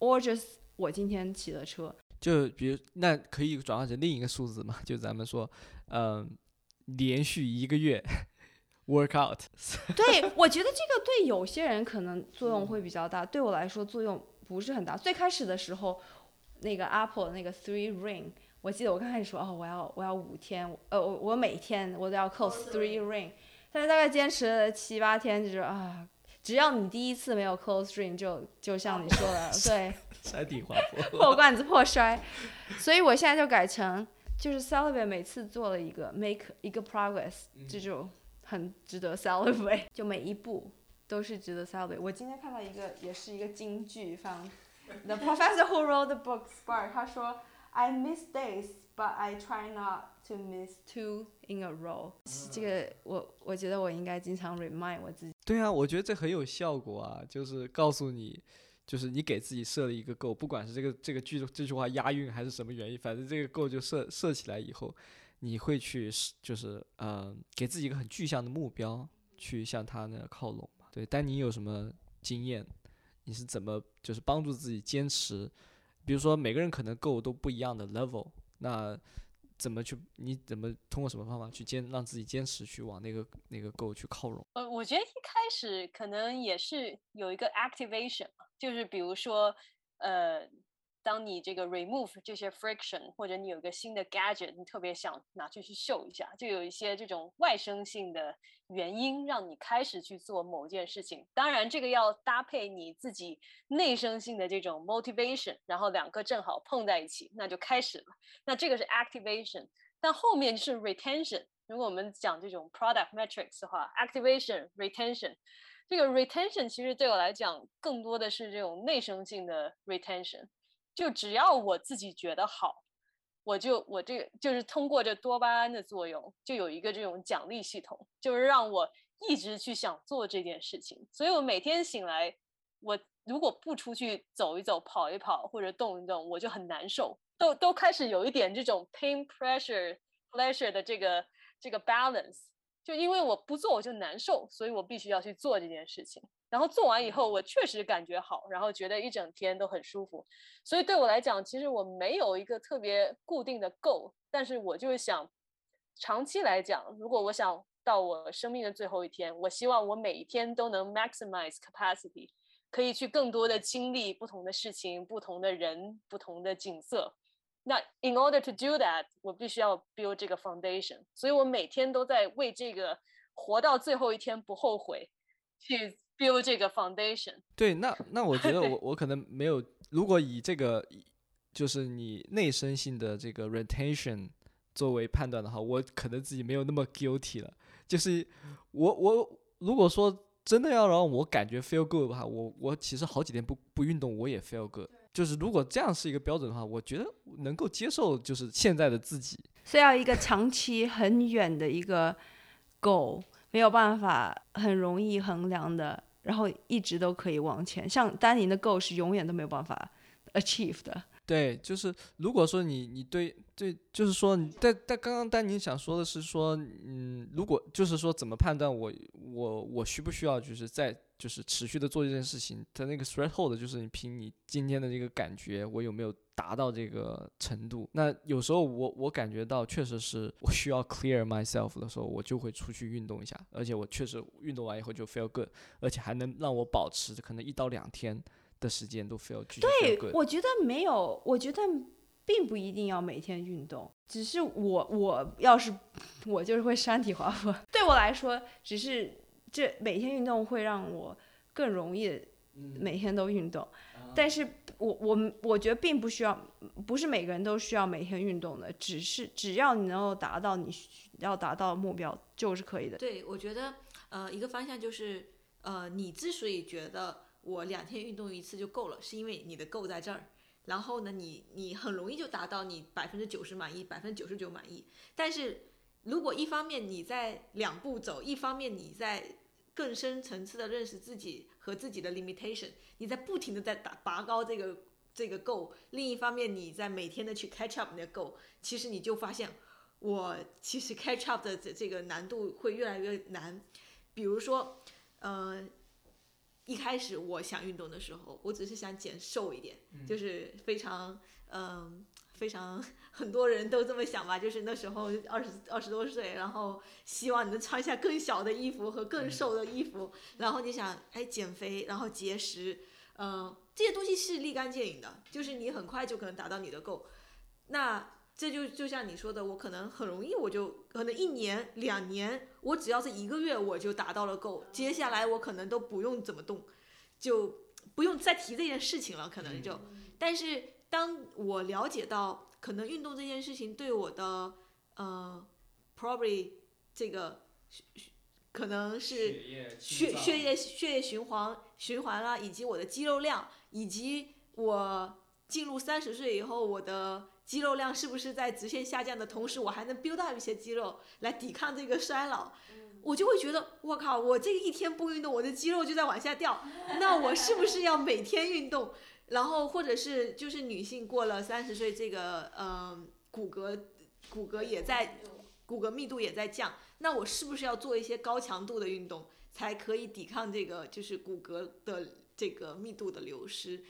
Speaker 2: ，or just 我今天骑了车，
Speaker 1: 就比如那可以转化成另一个数字嘛？就咱们说，嗯、连续一个月 workout，
Speaker 2: 对，我觉得这个对有些人可能作用会比较大，对我来说作用不是很大。最开始的时候，那个 Apple 那个 Three Ring，我记得我刚开始说哦，我要我要五天，呃，我我每天我都要 close Three Ring，但是大概坚持了七八天，就是啊，只要你第一次没有 close Ring，就就像你说的，对，
Speaker 1: 山体滑坡。
Speaker 2: 破罐子破摔，所以我现在就改成就是 celebrate 每次做了一个 make 一个 progress，这就很值得 celebrate，就每一步都是值得 celebrate。我今天看到一个也是一个金句，放 The professor who wrote the book Spark，他说 I miss days。But I try not to miss two in a row。这个我我觉得我应该经常 remind 我自己。
Speaker 1: 对啊，我觉得这很有效果啊，就是告诉你，就是你给自己设了一个 goal，不管是这个这个句这句话押韵还是什么原因，反正这个 goal 就设设起来以后，你会去就是呃给自己一个很具象的目标，去向它那个靠拢嘛。对，但你有什么经验？你是怎么就是帮助自己坚持？比如说每个人可能 goal 都不一样的 level，那怎么去？你怎么通过什么方法去坚让自己坚持去往那个那个 goal 去靠拢？
Speaker 3: 呃，我觉得一开始可能也是有一个 activation，就是比如说，呃。当你这个 remove 这些 friction，或者你有一个新的 gadget，你特别想拿去去秀一下，就有一些这种外生性的原因让你开始去做某件事情。当然，这个要搭配你自己内生性的这种 motivation，然后两个正好碰在一起，那就开始了。那这个是 activation，但后面是 retention。如果我们讲这种 product metrics 的话，activation、retention，这个 retention 其实对我来讲更多的是这种内生性的 retention。就只要我自己觉得好，我就我这个就是通过这多巴胺的作用，就有一个这种奖励系统，就是让我一直去想做这件事情。所以我每天醒来，我如果不出去走一走、跑一跑或者动一动，我就很难受，都都开始有一点这种 pain pressure pleasure 的这个这个 balance。就因为我不做我就难受，所以我必须要去做这件事情。然后做完以后，我确实感觉好，然后觉得一整天都很舒服。所以对我来讲，其实我没有一个特别固定的 goal，但是我就是想，长期来讲，如果我想到我生命的最后一天，我希望我每一天都能 maximize capacity，可以去更多的经历不同的事情、不同的人、不同的景色。那 in order to do that，我必须要 build 这个 foundation。所以我每天都在为这个活到最后一天不后悔去。Build 这个 foundation。
Speaker 1: 对，那那我觉得我 我可能没有，如果以这个就是你内生性的这个 retention 作为判断的话，我可能自己没有那么 guilty 了。就是我我如果说真的要让我感觉 feel good 的话，我我其实好几天不不运动我也 feel good。就是如果这样是一个标准的话，我觉得能够接受，就是现在的自己。
Speaker 2: 是要一个长期很远的一个 goal，没有办法很容易衡量的。然后一直都可以往前，像丹宁的 g o 是永远都没有办法 achieve 的。
Speaker 1: 对，就是如果说你你对对，就是说但但刚刚丹宁想说的是说，嗯，如果就是说怎么判断我我我需不需要就是在就是持续的做这件事情，它那个 threshold 就是你凭你今天的这个感觉，我有没有达到这个程度？那有时候我我感觉到确实是我需要 clear myself 的时候，我就会出去运动一下，而且我确实运动完以后就 feel good，而且还能让我保持可能一到两天。的时间都 feel
Speaker 2: 对，我觉得没有，我觉得并不一定要每天运动，只是我我要是 我就是会山体滑坡，对我来说，只是这每天运动会让我更容易每天都运动，但是我我我觉得并不需要，不是每个人都需要每天运动的，只是只要你能够达到你要达到目标就是可以的。
Speaker 4: 对，我觉得呃一个方向就是呃你之所以觉得。我两天运动一次就够了，是因为你的够在这儿，然后呢，你你很容易就达到你百分之九十满意，百分之九十九满意。但是如果一方面你在两步走，一方面你在更深层次的认识自己和自己的 limitation，你在不停的在打拔高这个这个够，另一方面你在每天的去 catch up 那个够，其实你就发现我其实 catch up 的这这个难度会越来越难。比如说，呃。一开始我想运动的时候，我只是想减瘦一点，就是非常嗯非常很多人都这么想吧，就是那时候二十二十多岁，然后希望你能穿下更小的衣服和更瘦的衣服，然后你想哎减肥，然后节食，嗯这些东西是立竿见影的，就是你很快就可能达到你的 goal，那。这就就像你说的，我可能很容易，我就可能一年两年，我只要是一个月，我就达到了够。接下来我可能都不用怎么动，就不用再提这件事情了，可能就。但是当我了解到，可能运动这件事情对我的，呃，probably 这个可能是血血液血液循环循环了，以及我的肌肉量，以及我进入三十岁以后我的。肌肉量是不是在直线下降的同时，我还能 build up 一些肌肉来抵抗这个衰老？我就会觉得，我靠，我这一天不运动，我的肌肉就在往下掉。那我是不是要每天运动？然后或者是就是女性过了三十岁，这个嗯骨骼骨骼也在骨骼密度也在降，那我是不是要做一些高强度的运动，才可以抵抗这个就是骨骼的这个密度的流失？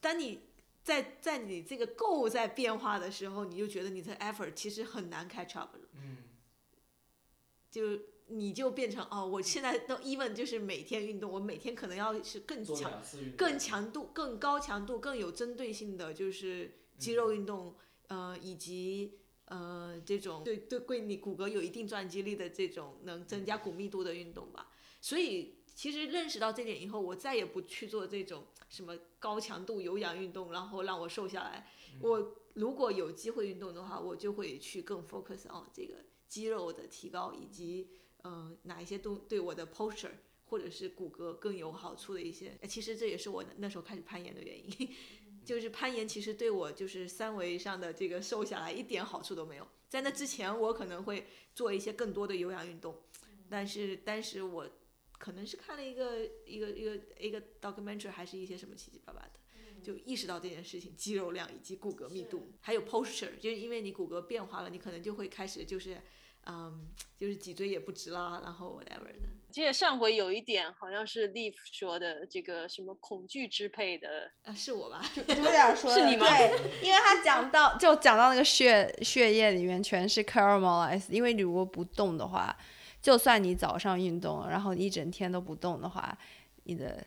Speaker 4: 当你在在你这个 goal 在变化的时候，你就觉得你的 effort 其实很难 catch up 了。
Speaker 1: 嗯，
Speaker 4: 就你就变成哦，我现在都 even 就是每天运动，我每天可能要是更强、更强度、更高强度、更有针对性的，就是肌肉运动，呃，以及呃这种对对对你骨骼有一定撞击力的这种能增加骨密度的运动吧。所以其实认识到这点以后，我再也不去做这种什么高强度有氧运动，然后让我瘦下来。我如果有机会运动的话，我就会去更 focus on 这个肌肉的提高以及。嗯，哪一些都对我的 posture 或者是骨骼更有好处的一些，其实这也是我那时候开始攀岩的原因，就是攀岩其实对我就是三维上的这个瘦下来一点好处都没有。在那之前，我可能会做一些更多的有氧运动，但是但是我可能是看了一个一个一个一个 documentary，还是一些什么七七八八的，就意识到这件事情，肌肉量以及骨骼密度，还有 posture，就是因为你骨骼变化了，你可能就会开始就是。嗯，就是脊椎也不直啦，然后 whatever 的。
Speaker 3: 记得上回有一点好像是 Leaf 说的，这个什么恐惧支配的
Speaker 4: 啊，是我吧？
Speaker 2: 有点说
Speaker 3: 是你吗？
Speaker 2: 对，因为他讲到就讲到那个血血液里面全是 caramelize，因为你如果不动的话，就算你早上运动，然后一整天都不动的话，你的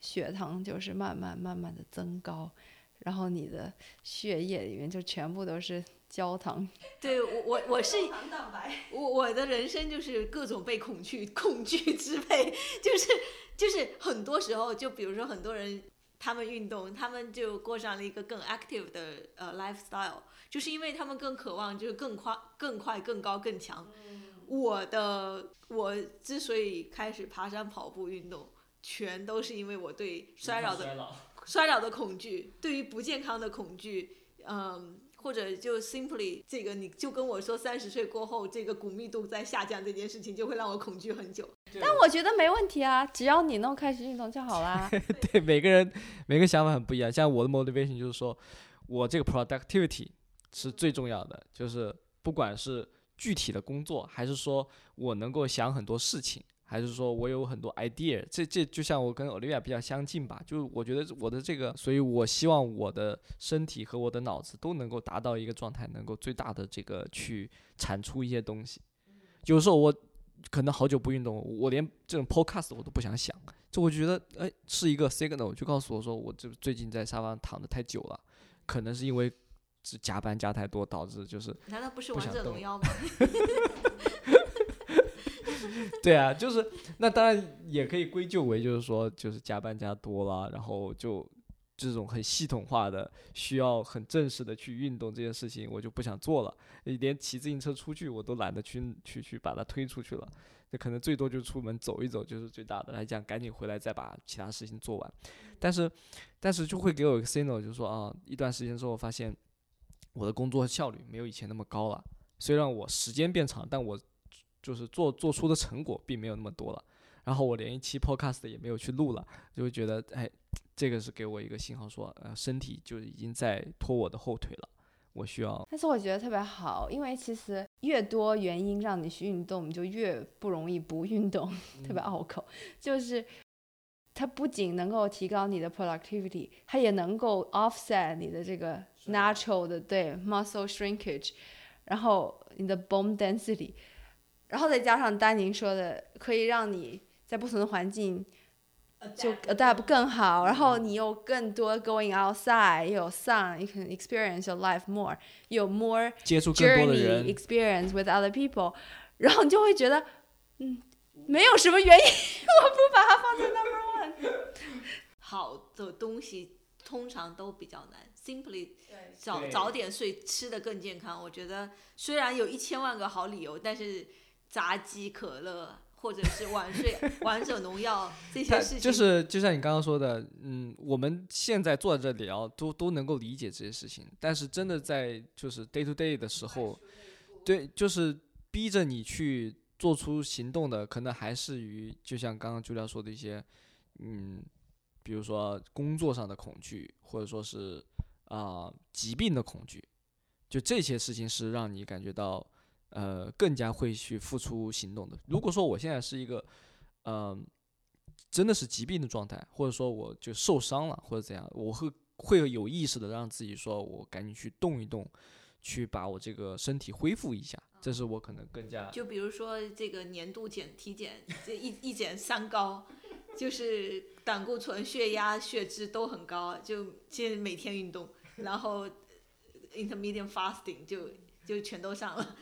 Speaker 2: 血糖就是慢慢慢慢的增高，然后你的血液里面就全部都是。焦糖，
Speaker 4: 对我我我是我我的人生就是各种被恐惧恐惧支配，就是就是很多时候就比如说很多人他们运动，他们就过上了一个更 active 的呃 lifestyle，就是因为他们更渴望就是更快更快更高更强。我的我之所以开始爬山跑步运动，全都是因为我对衰老的 衰老的恐惧，对于不健康的恐惧，嗯。或者就 simply 这个，你就跟我说三十岁过后这个骨密度在下降这件事情，就会让我恐惧很久。
Speaker 2: 但我觉得没问题啊，只要你能开始运动就好啦。
Speaker 1: 对，每个人每个想法很不一样。像我的 motivation 就是说，我这个 productivity 是最重要的，就是不管是具体的工作，还是说我能够想很多事情。还是说我有很多 idea，这这就像我跟 Olivia 比较相近吧，就是我觉得我的这个，所以我希望我的身体和我的脑子都能够达到一个状态，能够最大的这个去产出一些东西。有时候我可能好久不运动，我连这种 podcast 我都不想想，就我觉得哎是一个 signal，就告诉我说我这最近在沙发上躺的太久了，可能是因为是加班加太多导致就是。
Speaker 4: 难道不是王者荣耀吗？
Speaker 1: 对啊，就是那当然也可以归咎为就是说就是加班加多了，然后就这种很系统化的需要很正式的去运动这件事情，我就不想做了，连骑自行车出去我都懒得去去去把它推出去了，那可能最多就出门走一走就是最大的来讲，赶紧回来再把其他事情做完，但是但是就会给我一个 signal，就是说啊，一段时间之后发现我的工作效率没有以前那么高了，虽然我时间变长，但我。就是做做出的成果并没有那么多了，然后我连一期 podcast 也没有去录了，就会觉得哎，这个是给我一个信号，说呃身体就已经在拖我的后腿了，我需要。
Speaker 2: 但是我觉得特别好，因为其实越多原因让你去运动，你就越不容易不运动，特别拗口。就是它不仅能够提高你的 productivity，它也能够 offset 你的这个 natural 的对 muscle shrinkage，然后你的 bone density。然后再加上丹宁说的，可以让你在不同的环境就 adapt 更好，然后你有更多 going outside，有 sun，you can experience your life more，有 more
Speaker 1: 接触更多的人
Speaker 2: experience with other people，然后你就会觉得，嗯，没有什么原因我不把它放在 number one。
Speaker 4: 好的东西通常都比较难，simply 早早点睡，吃的更健康。我觉得虽然有一千万个好理由，但是。炸鸡、可乐，或者是晚睡、王者农药这些事情，
Speaker 1: 就是就像你刚刚说的，嗯，我们现在坐在这里聊，都都能够理解这些事情。但是真的在就是 day to day 的时候，对，就是逼着你去做出行动的，可能还是于就像刚刚朱亮说的一些，嗯，比如说工作上的恐惧，或者说是啊疾病的恐惧，就这些事情是让你感觉到。呃，更加会去付出行动的。如果说我现在是一个，嗯，真的是疾病的状态，或者说我就受伤了或者怎样，我会会有意识的让自己说，我赶紧去动一动，去把我这个身体恢复一下，这是我可能更加
Speaker 4: 就比如说这个年度检体检，这一一检三高，就是胆固醇、血压、血脂都很高，就现在每天运动，然后 intermittent fasting 就就全都上了。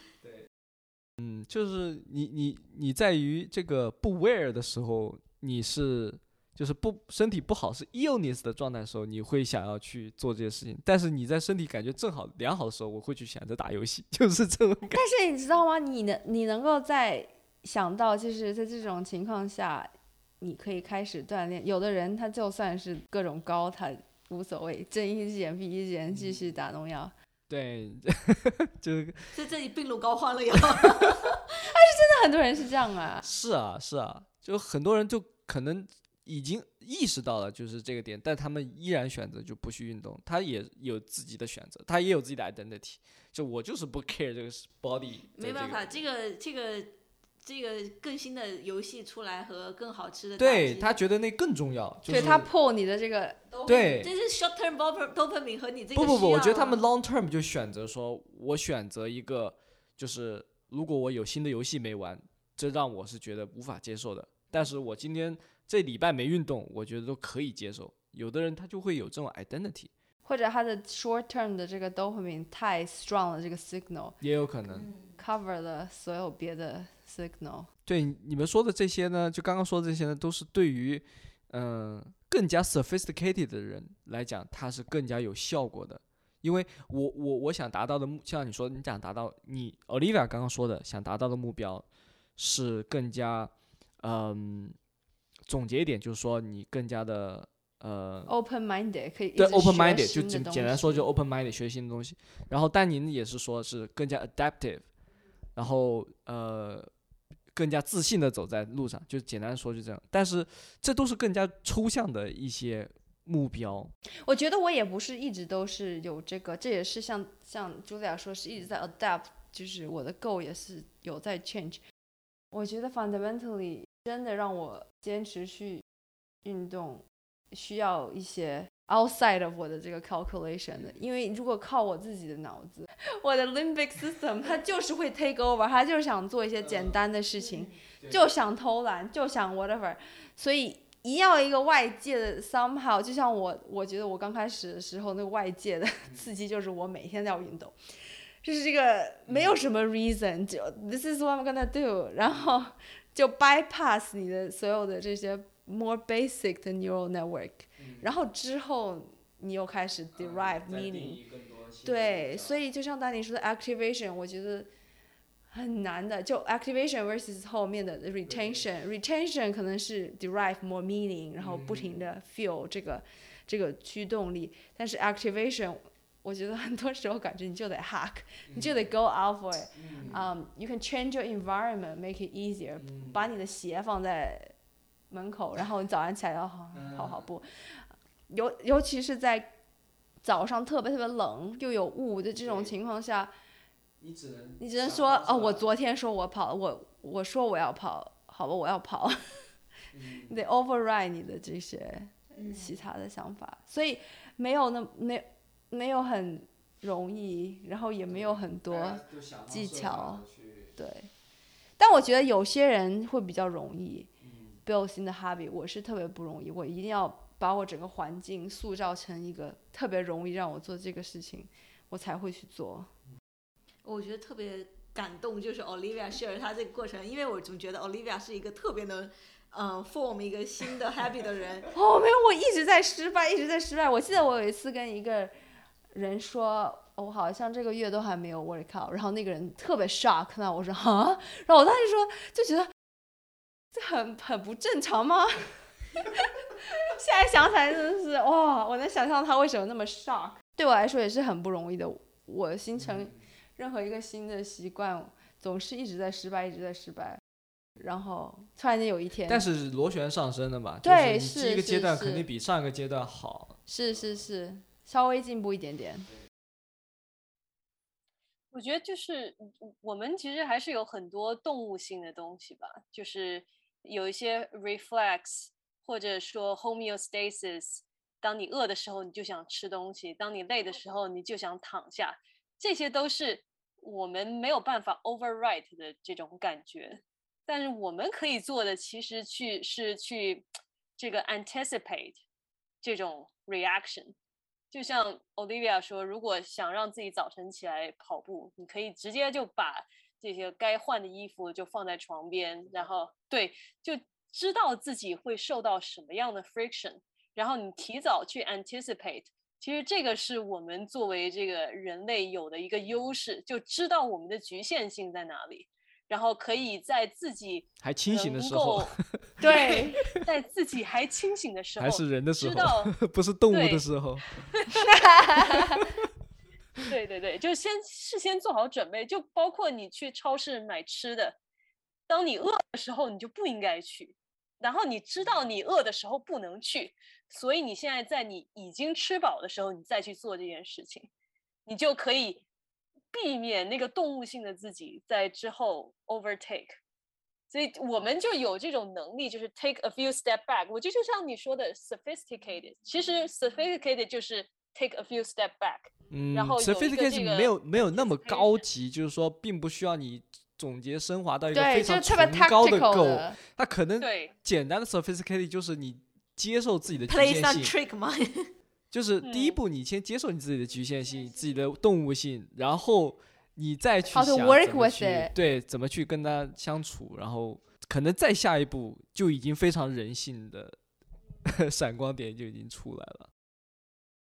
Speaker 1: 嗯，就是你你你在于这个不 wear 的时候，你是就是不身体不好是 illness 的状态的时候，你会想要去做这些事情。但是你在身体感觉正好良好的时候，我会去选择打游戏，就是这种感觉。
Speaker 2: 但是你知道吗？你能你能够在想到，就是在这种情况下，你可以开始锻炼。有的人他就算是各种高，他无所谓，睁一只眼闭一只眼，继续打农药。
Speaker 1: 对，就是
Speaker 4: 在这里病入膏肓了呀。
Speaker 2: 那很多人是这样啊。
Speaker 1: 是啊是啊，就很多人就可能已经意识到了就是这个点，但他们依然选择就不去运动。他也有自己的选择，他也有自己的 identity。就我就是不 care 这个 body，
Speaker 4: 没办法，这个这个这个更新的游戏出来和更好吃的
Speaker 1: 对他觉得那更重要。就是
Speaker 2: 对他 pull 你的这个，
Speaker 1: 对
Speaker 4: 这是 short term dop- dopamine 和你这个
Speaker 1: 不不不，我觉得他们
Speaker 4: 啊
Speaker 1: long term 就选择说，我选择一个，就是如果我有新的游戏没玩，这让我是觉得无法接受的。但是我今天这礼拜没运动，我觉得都可以接受。有的人他就会有这种 identity，
Speaker 2: 或者他的 short term 的这个 dopamine 太 strong 了，这个 signal
Speaker 1: 也有可能。
Speaker 2: cover 了所有别的 signal。
Speaker 1: 对你们说的这些呢，就刚刚说的这些呢，都是对于嗯、更加 sophisticated 的人来讲，它是更加有效果的。因为我我我想达到的目，像你说你想达到你 Olivia 刚刚说的想达到的目标，是更加嗯、总结一点就是说你更加的呃
Speaker 2: open minded 可以
Speaker 1: 对，open minded 就简简单说就 open minded 学新的东西。然后丹宁也是说是更加 adaptive，然后呃更加自信的走在路上，就简单说就这样。但是这都是更加抽象的一些目标。
Speaker 2: 我觉得我也不是一直都是有这个，这也是像像茱莉亚说，是一直在 adapt，就是我的 goal 也是有在 change。我觉得 fundamentally 真的让我坚持去运动，需要一些 outside of 我的这个 calculation 的，因为如果靠我自己的脑子，我的 limbic system 它就是会 take over，它就是想做一些简单的事情，就想偷懒，就想 whatever，所以一要一个外界的 somehow，就像我，我觉得我刚开始的时候，那个外界的刺激就是我每天都要运动，就是这个没有什么 reason，就 this is what I'm gonna do，然后就 bypass 你的所有的这些 more basic 的 neural network，、然后之后你又开始 derive meaning，、对，所以就像丹尼说的 activation，我觉得很难的。就 activation versus 后面的 retention，retention 可能是 derive more meaning，然后不停的 feel 这个、这个驱动力。但是 activation，我觉得很多时候感觉你就得 hack，、你就得 go out for it。Um, you can change your environment, make it easier、把你的鞋放在门口，然后你早上起来要跑跑跑步。尤尤其是在早上特别特别冷又有雾的这种情况下，
Speaker 1: 你只能
Speaker 2: 你只能说哦，我昨天说我跑，我我说我要跑，好吧，我要跑，你 得 override 你的这些其他的想法，所以没有那没没有很容易，然后也没有很多技巧，对。但我觉得有些人会比较容易 build 新的 hobby，我是特别不容易，我一定要把我整个环境塑造成一个特别容易让我做这个事情，我才会去做。
Speaker 4: 我觉得特别感动，就是 Olivia share 她这个过程，因为我总觉得 Olivia 是一个特别能，嗯、form 一个新的 happy 的人。
Speaker 2: 哦，没有，我一直在失败，一直在失败。我记得我有一次跟一个人说，哦我好像这个月都还没有 work out，然后那个人特别 shock，那我说啊，然后我当时说就觉得这很很不正常吗？现在想起来真的是哇，我能想象他为什么那么 shock。对我来说也是很不容易的，我形成任何一个新的习惯，总是一直在失败，一直在失败。然后突然间有一天，
Speaker 1: 但是螺旋上升的嘛，
Speaker 2: 对
Speaker 1: 就是你第一个阶段肯定比上一个阶段好。
Speaker 2: 是是是，稍微进步一点点。
Speaker 3: 我觉得就是嗯我们其实还是有很多动物性的东西吧，就是有一些 reflex 或者说 homeostasis，当你饿的时候，你就想吃东西；当你累的时候，你就想躺下。这些都是我们没有办法 override 的这种感觉。但是我们可以做的，其实去是去这个 anticipate 这种 reaction。就像 Olivia 说，如果想让自己早晨起来跑步，你可以直接就把这些该换的衣服就放在床边，然后对，就知道自己会受到什么样的 friction，然后你提早去 anticipate。其实这个是我们作为这个人类有的一个优势，就知道我们的局限性在哪里。然后可以在自己
Speaker 1: 还清醒的时候，
Speaker 2: 对，
Speaker 3: 在自己还清醒的时候，
Speaker 1: 还是人的时
Speaker 3: 候，
Speaker 1: 不是动物的时候。
Speaker 3: 对对对，就先事先做好准备，就包括你去超市买吃的，当你饿的时候，你就不应该去。然后你知道你饿的时候不能去，所以你现在在你已经吃饱的时候，你再去做这件事情，你就可以。避免那个动物性的自己在之后 overtake，所以我们就有这种能力，就是 take a few step back。我就就像你说的 sophisticated，其实 sophisticated 就是 take a few step back。
Speaker 1: 嗯，
Speaker 3: 然后
Speaker 1: sophisticated 没有没有那么高级，就是说并不需要你总结升华到一个非常崇高的 goal。它可能简单的 sophisticated 就是你接受自己的局限性。就是第一步，你先接受你自己的局限性、自己的动物性，然后你再去想怎么去对怎么去跟他相处，然后可能再下一步就已经非常人性的 闪光点就已经出来了。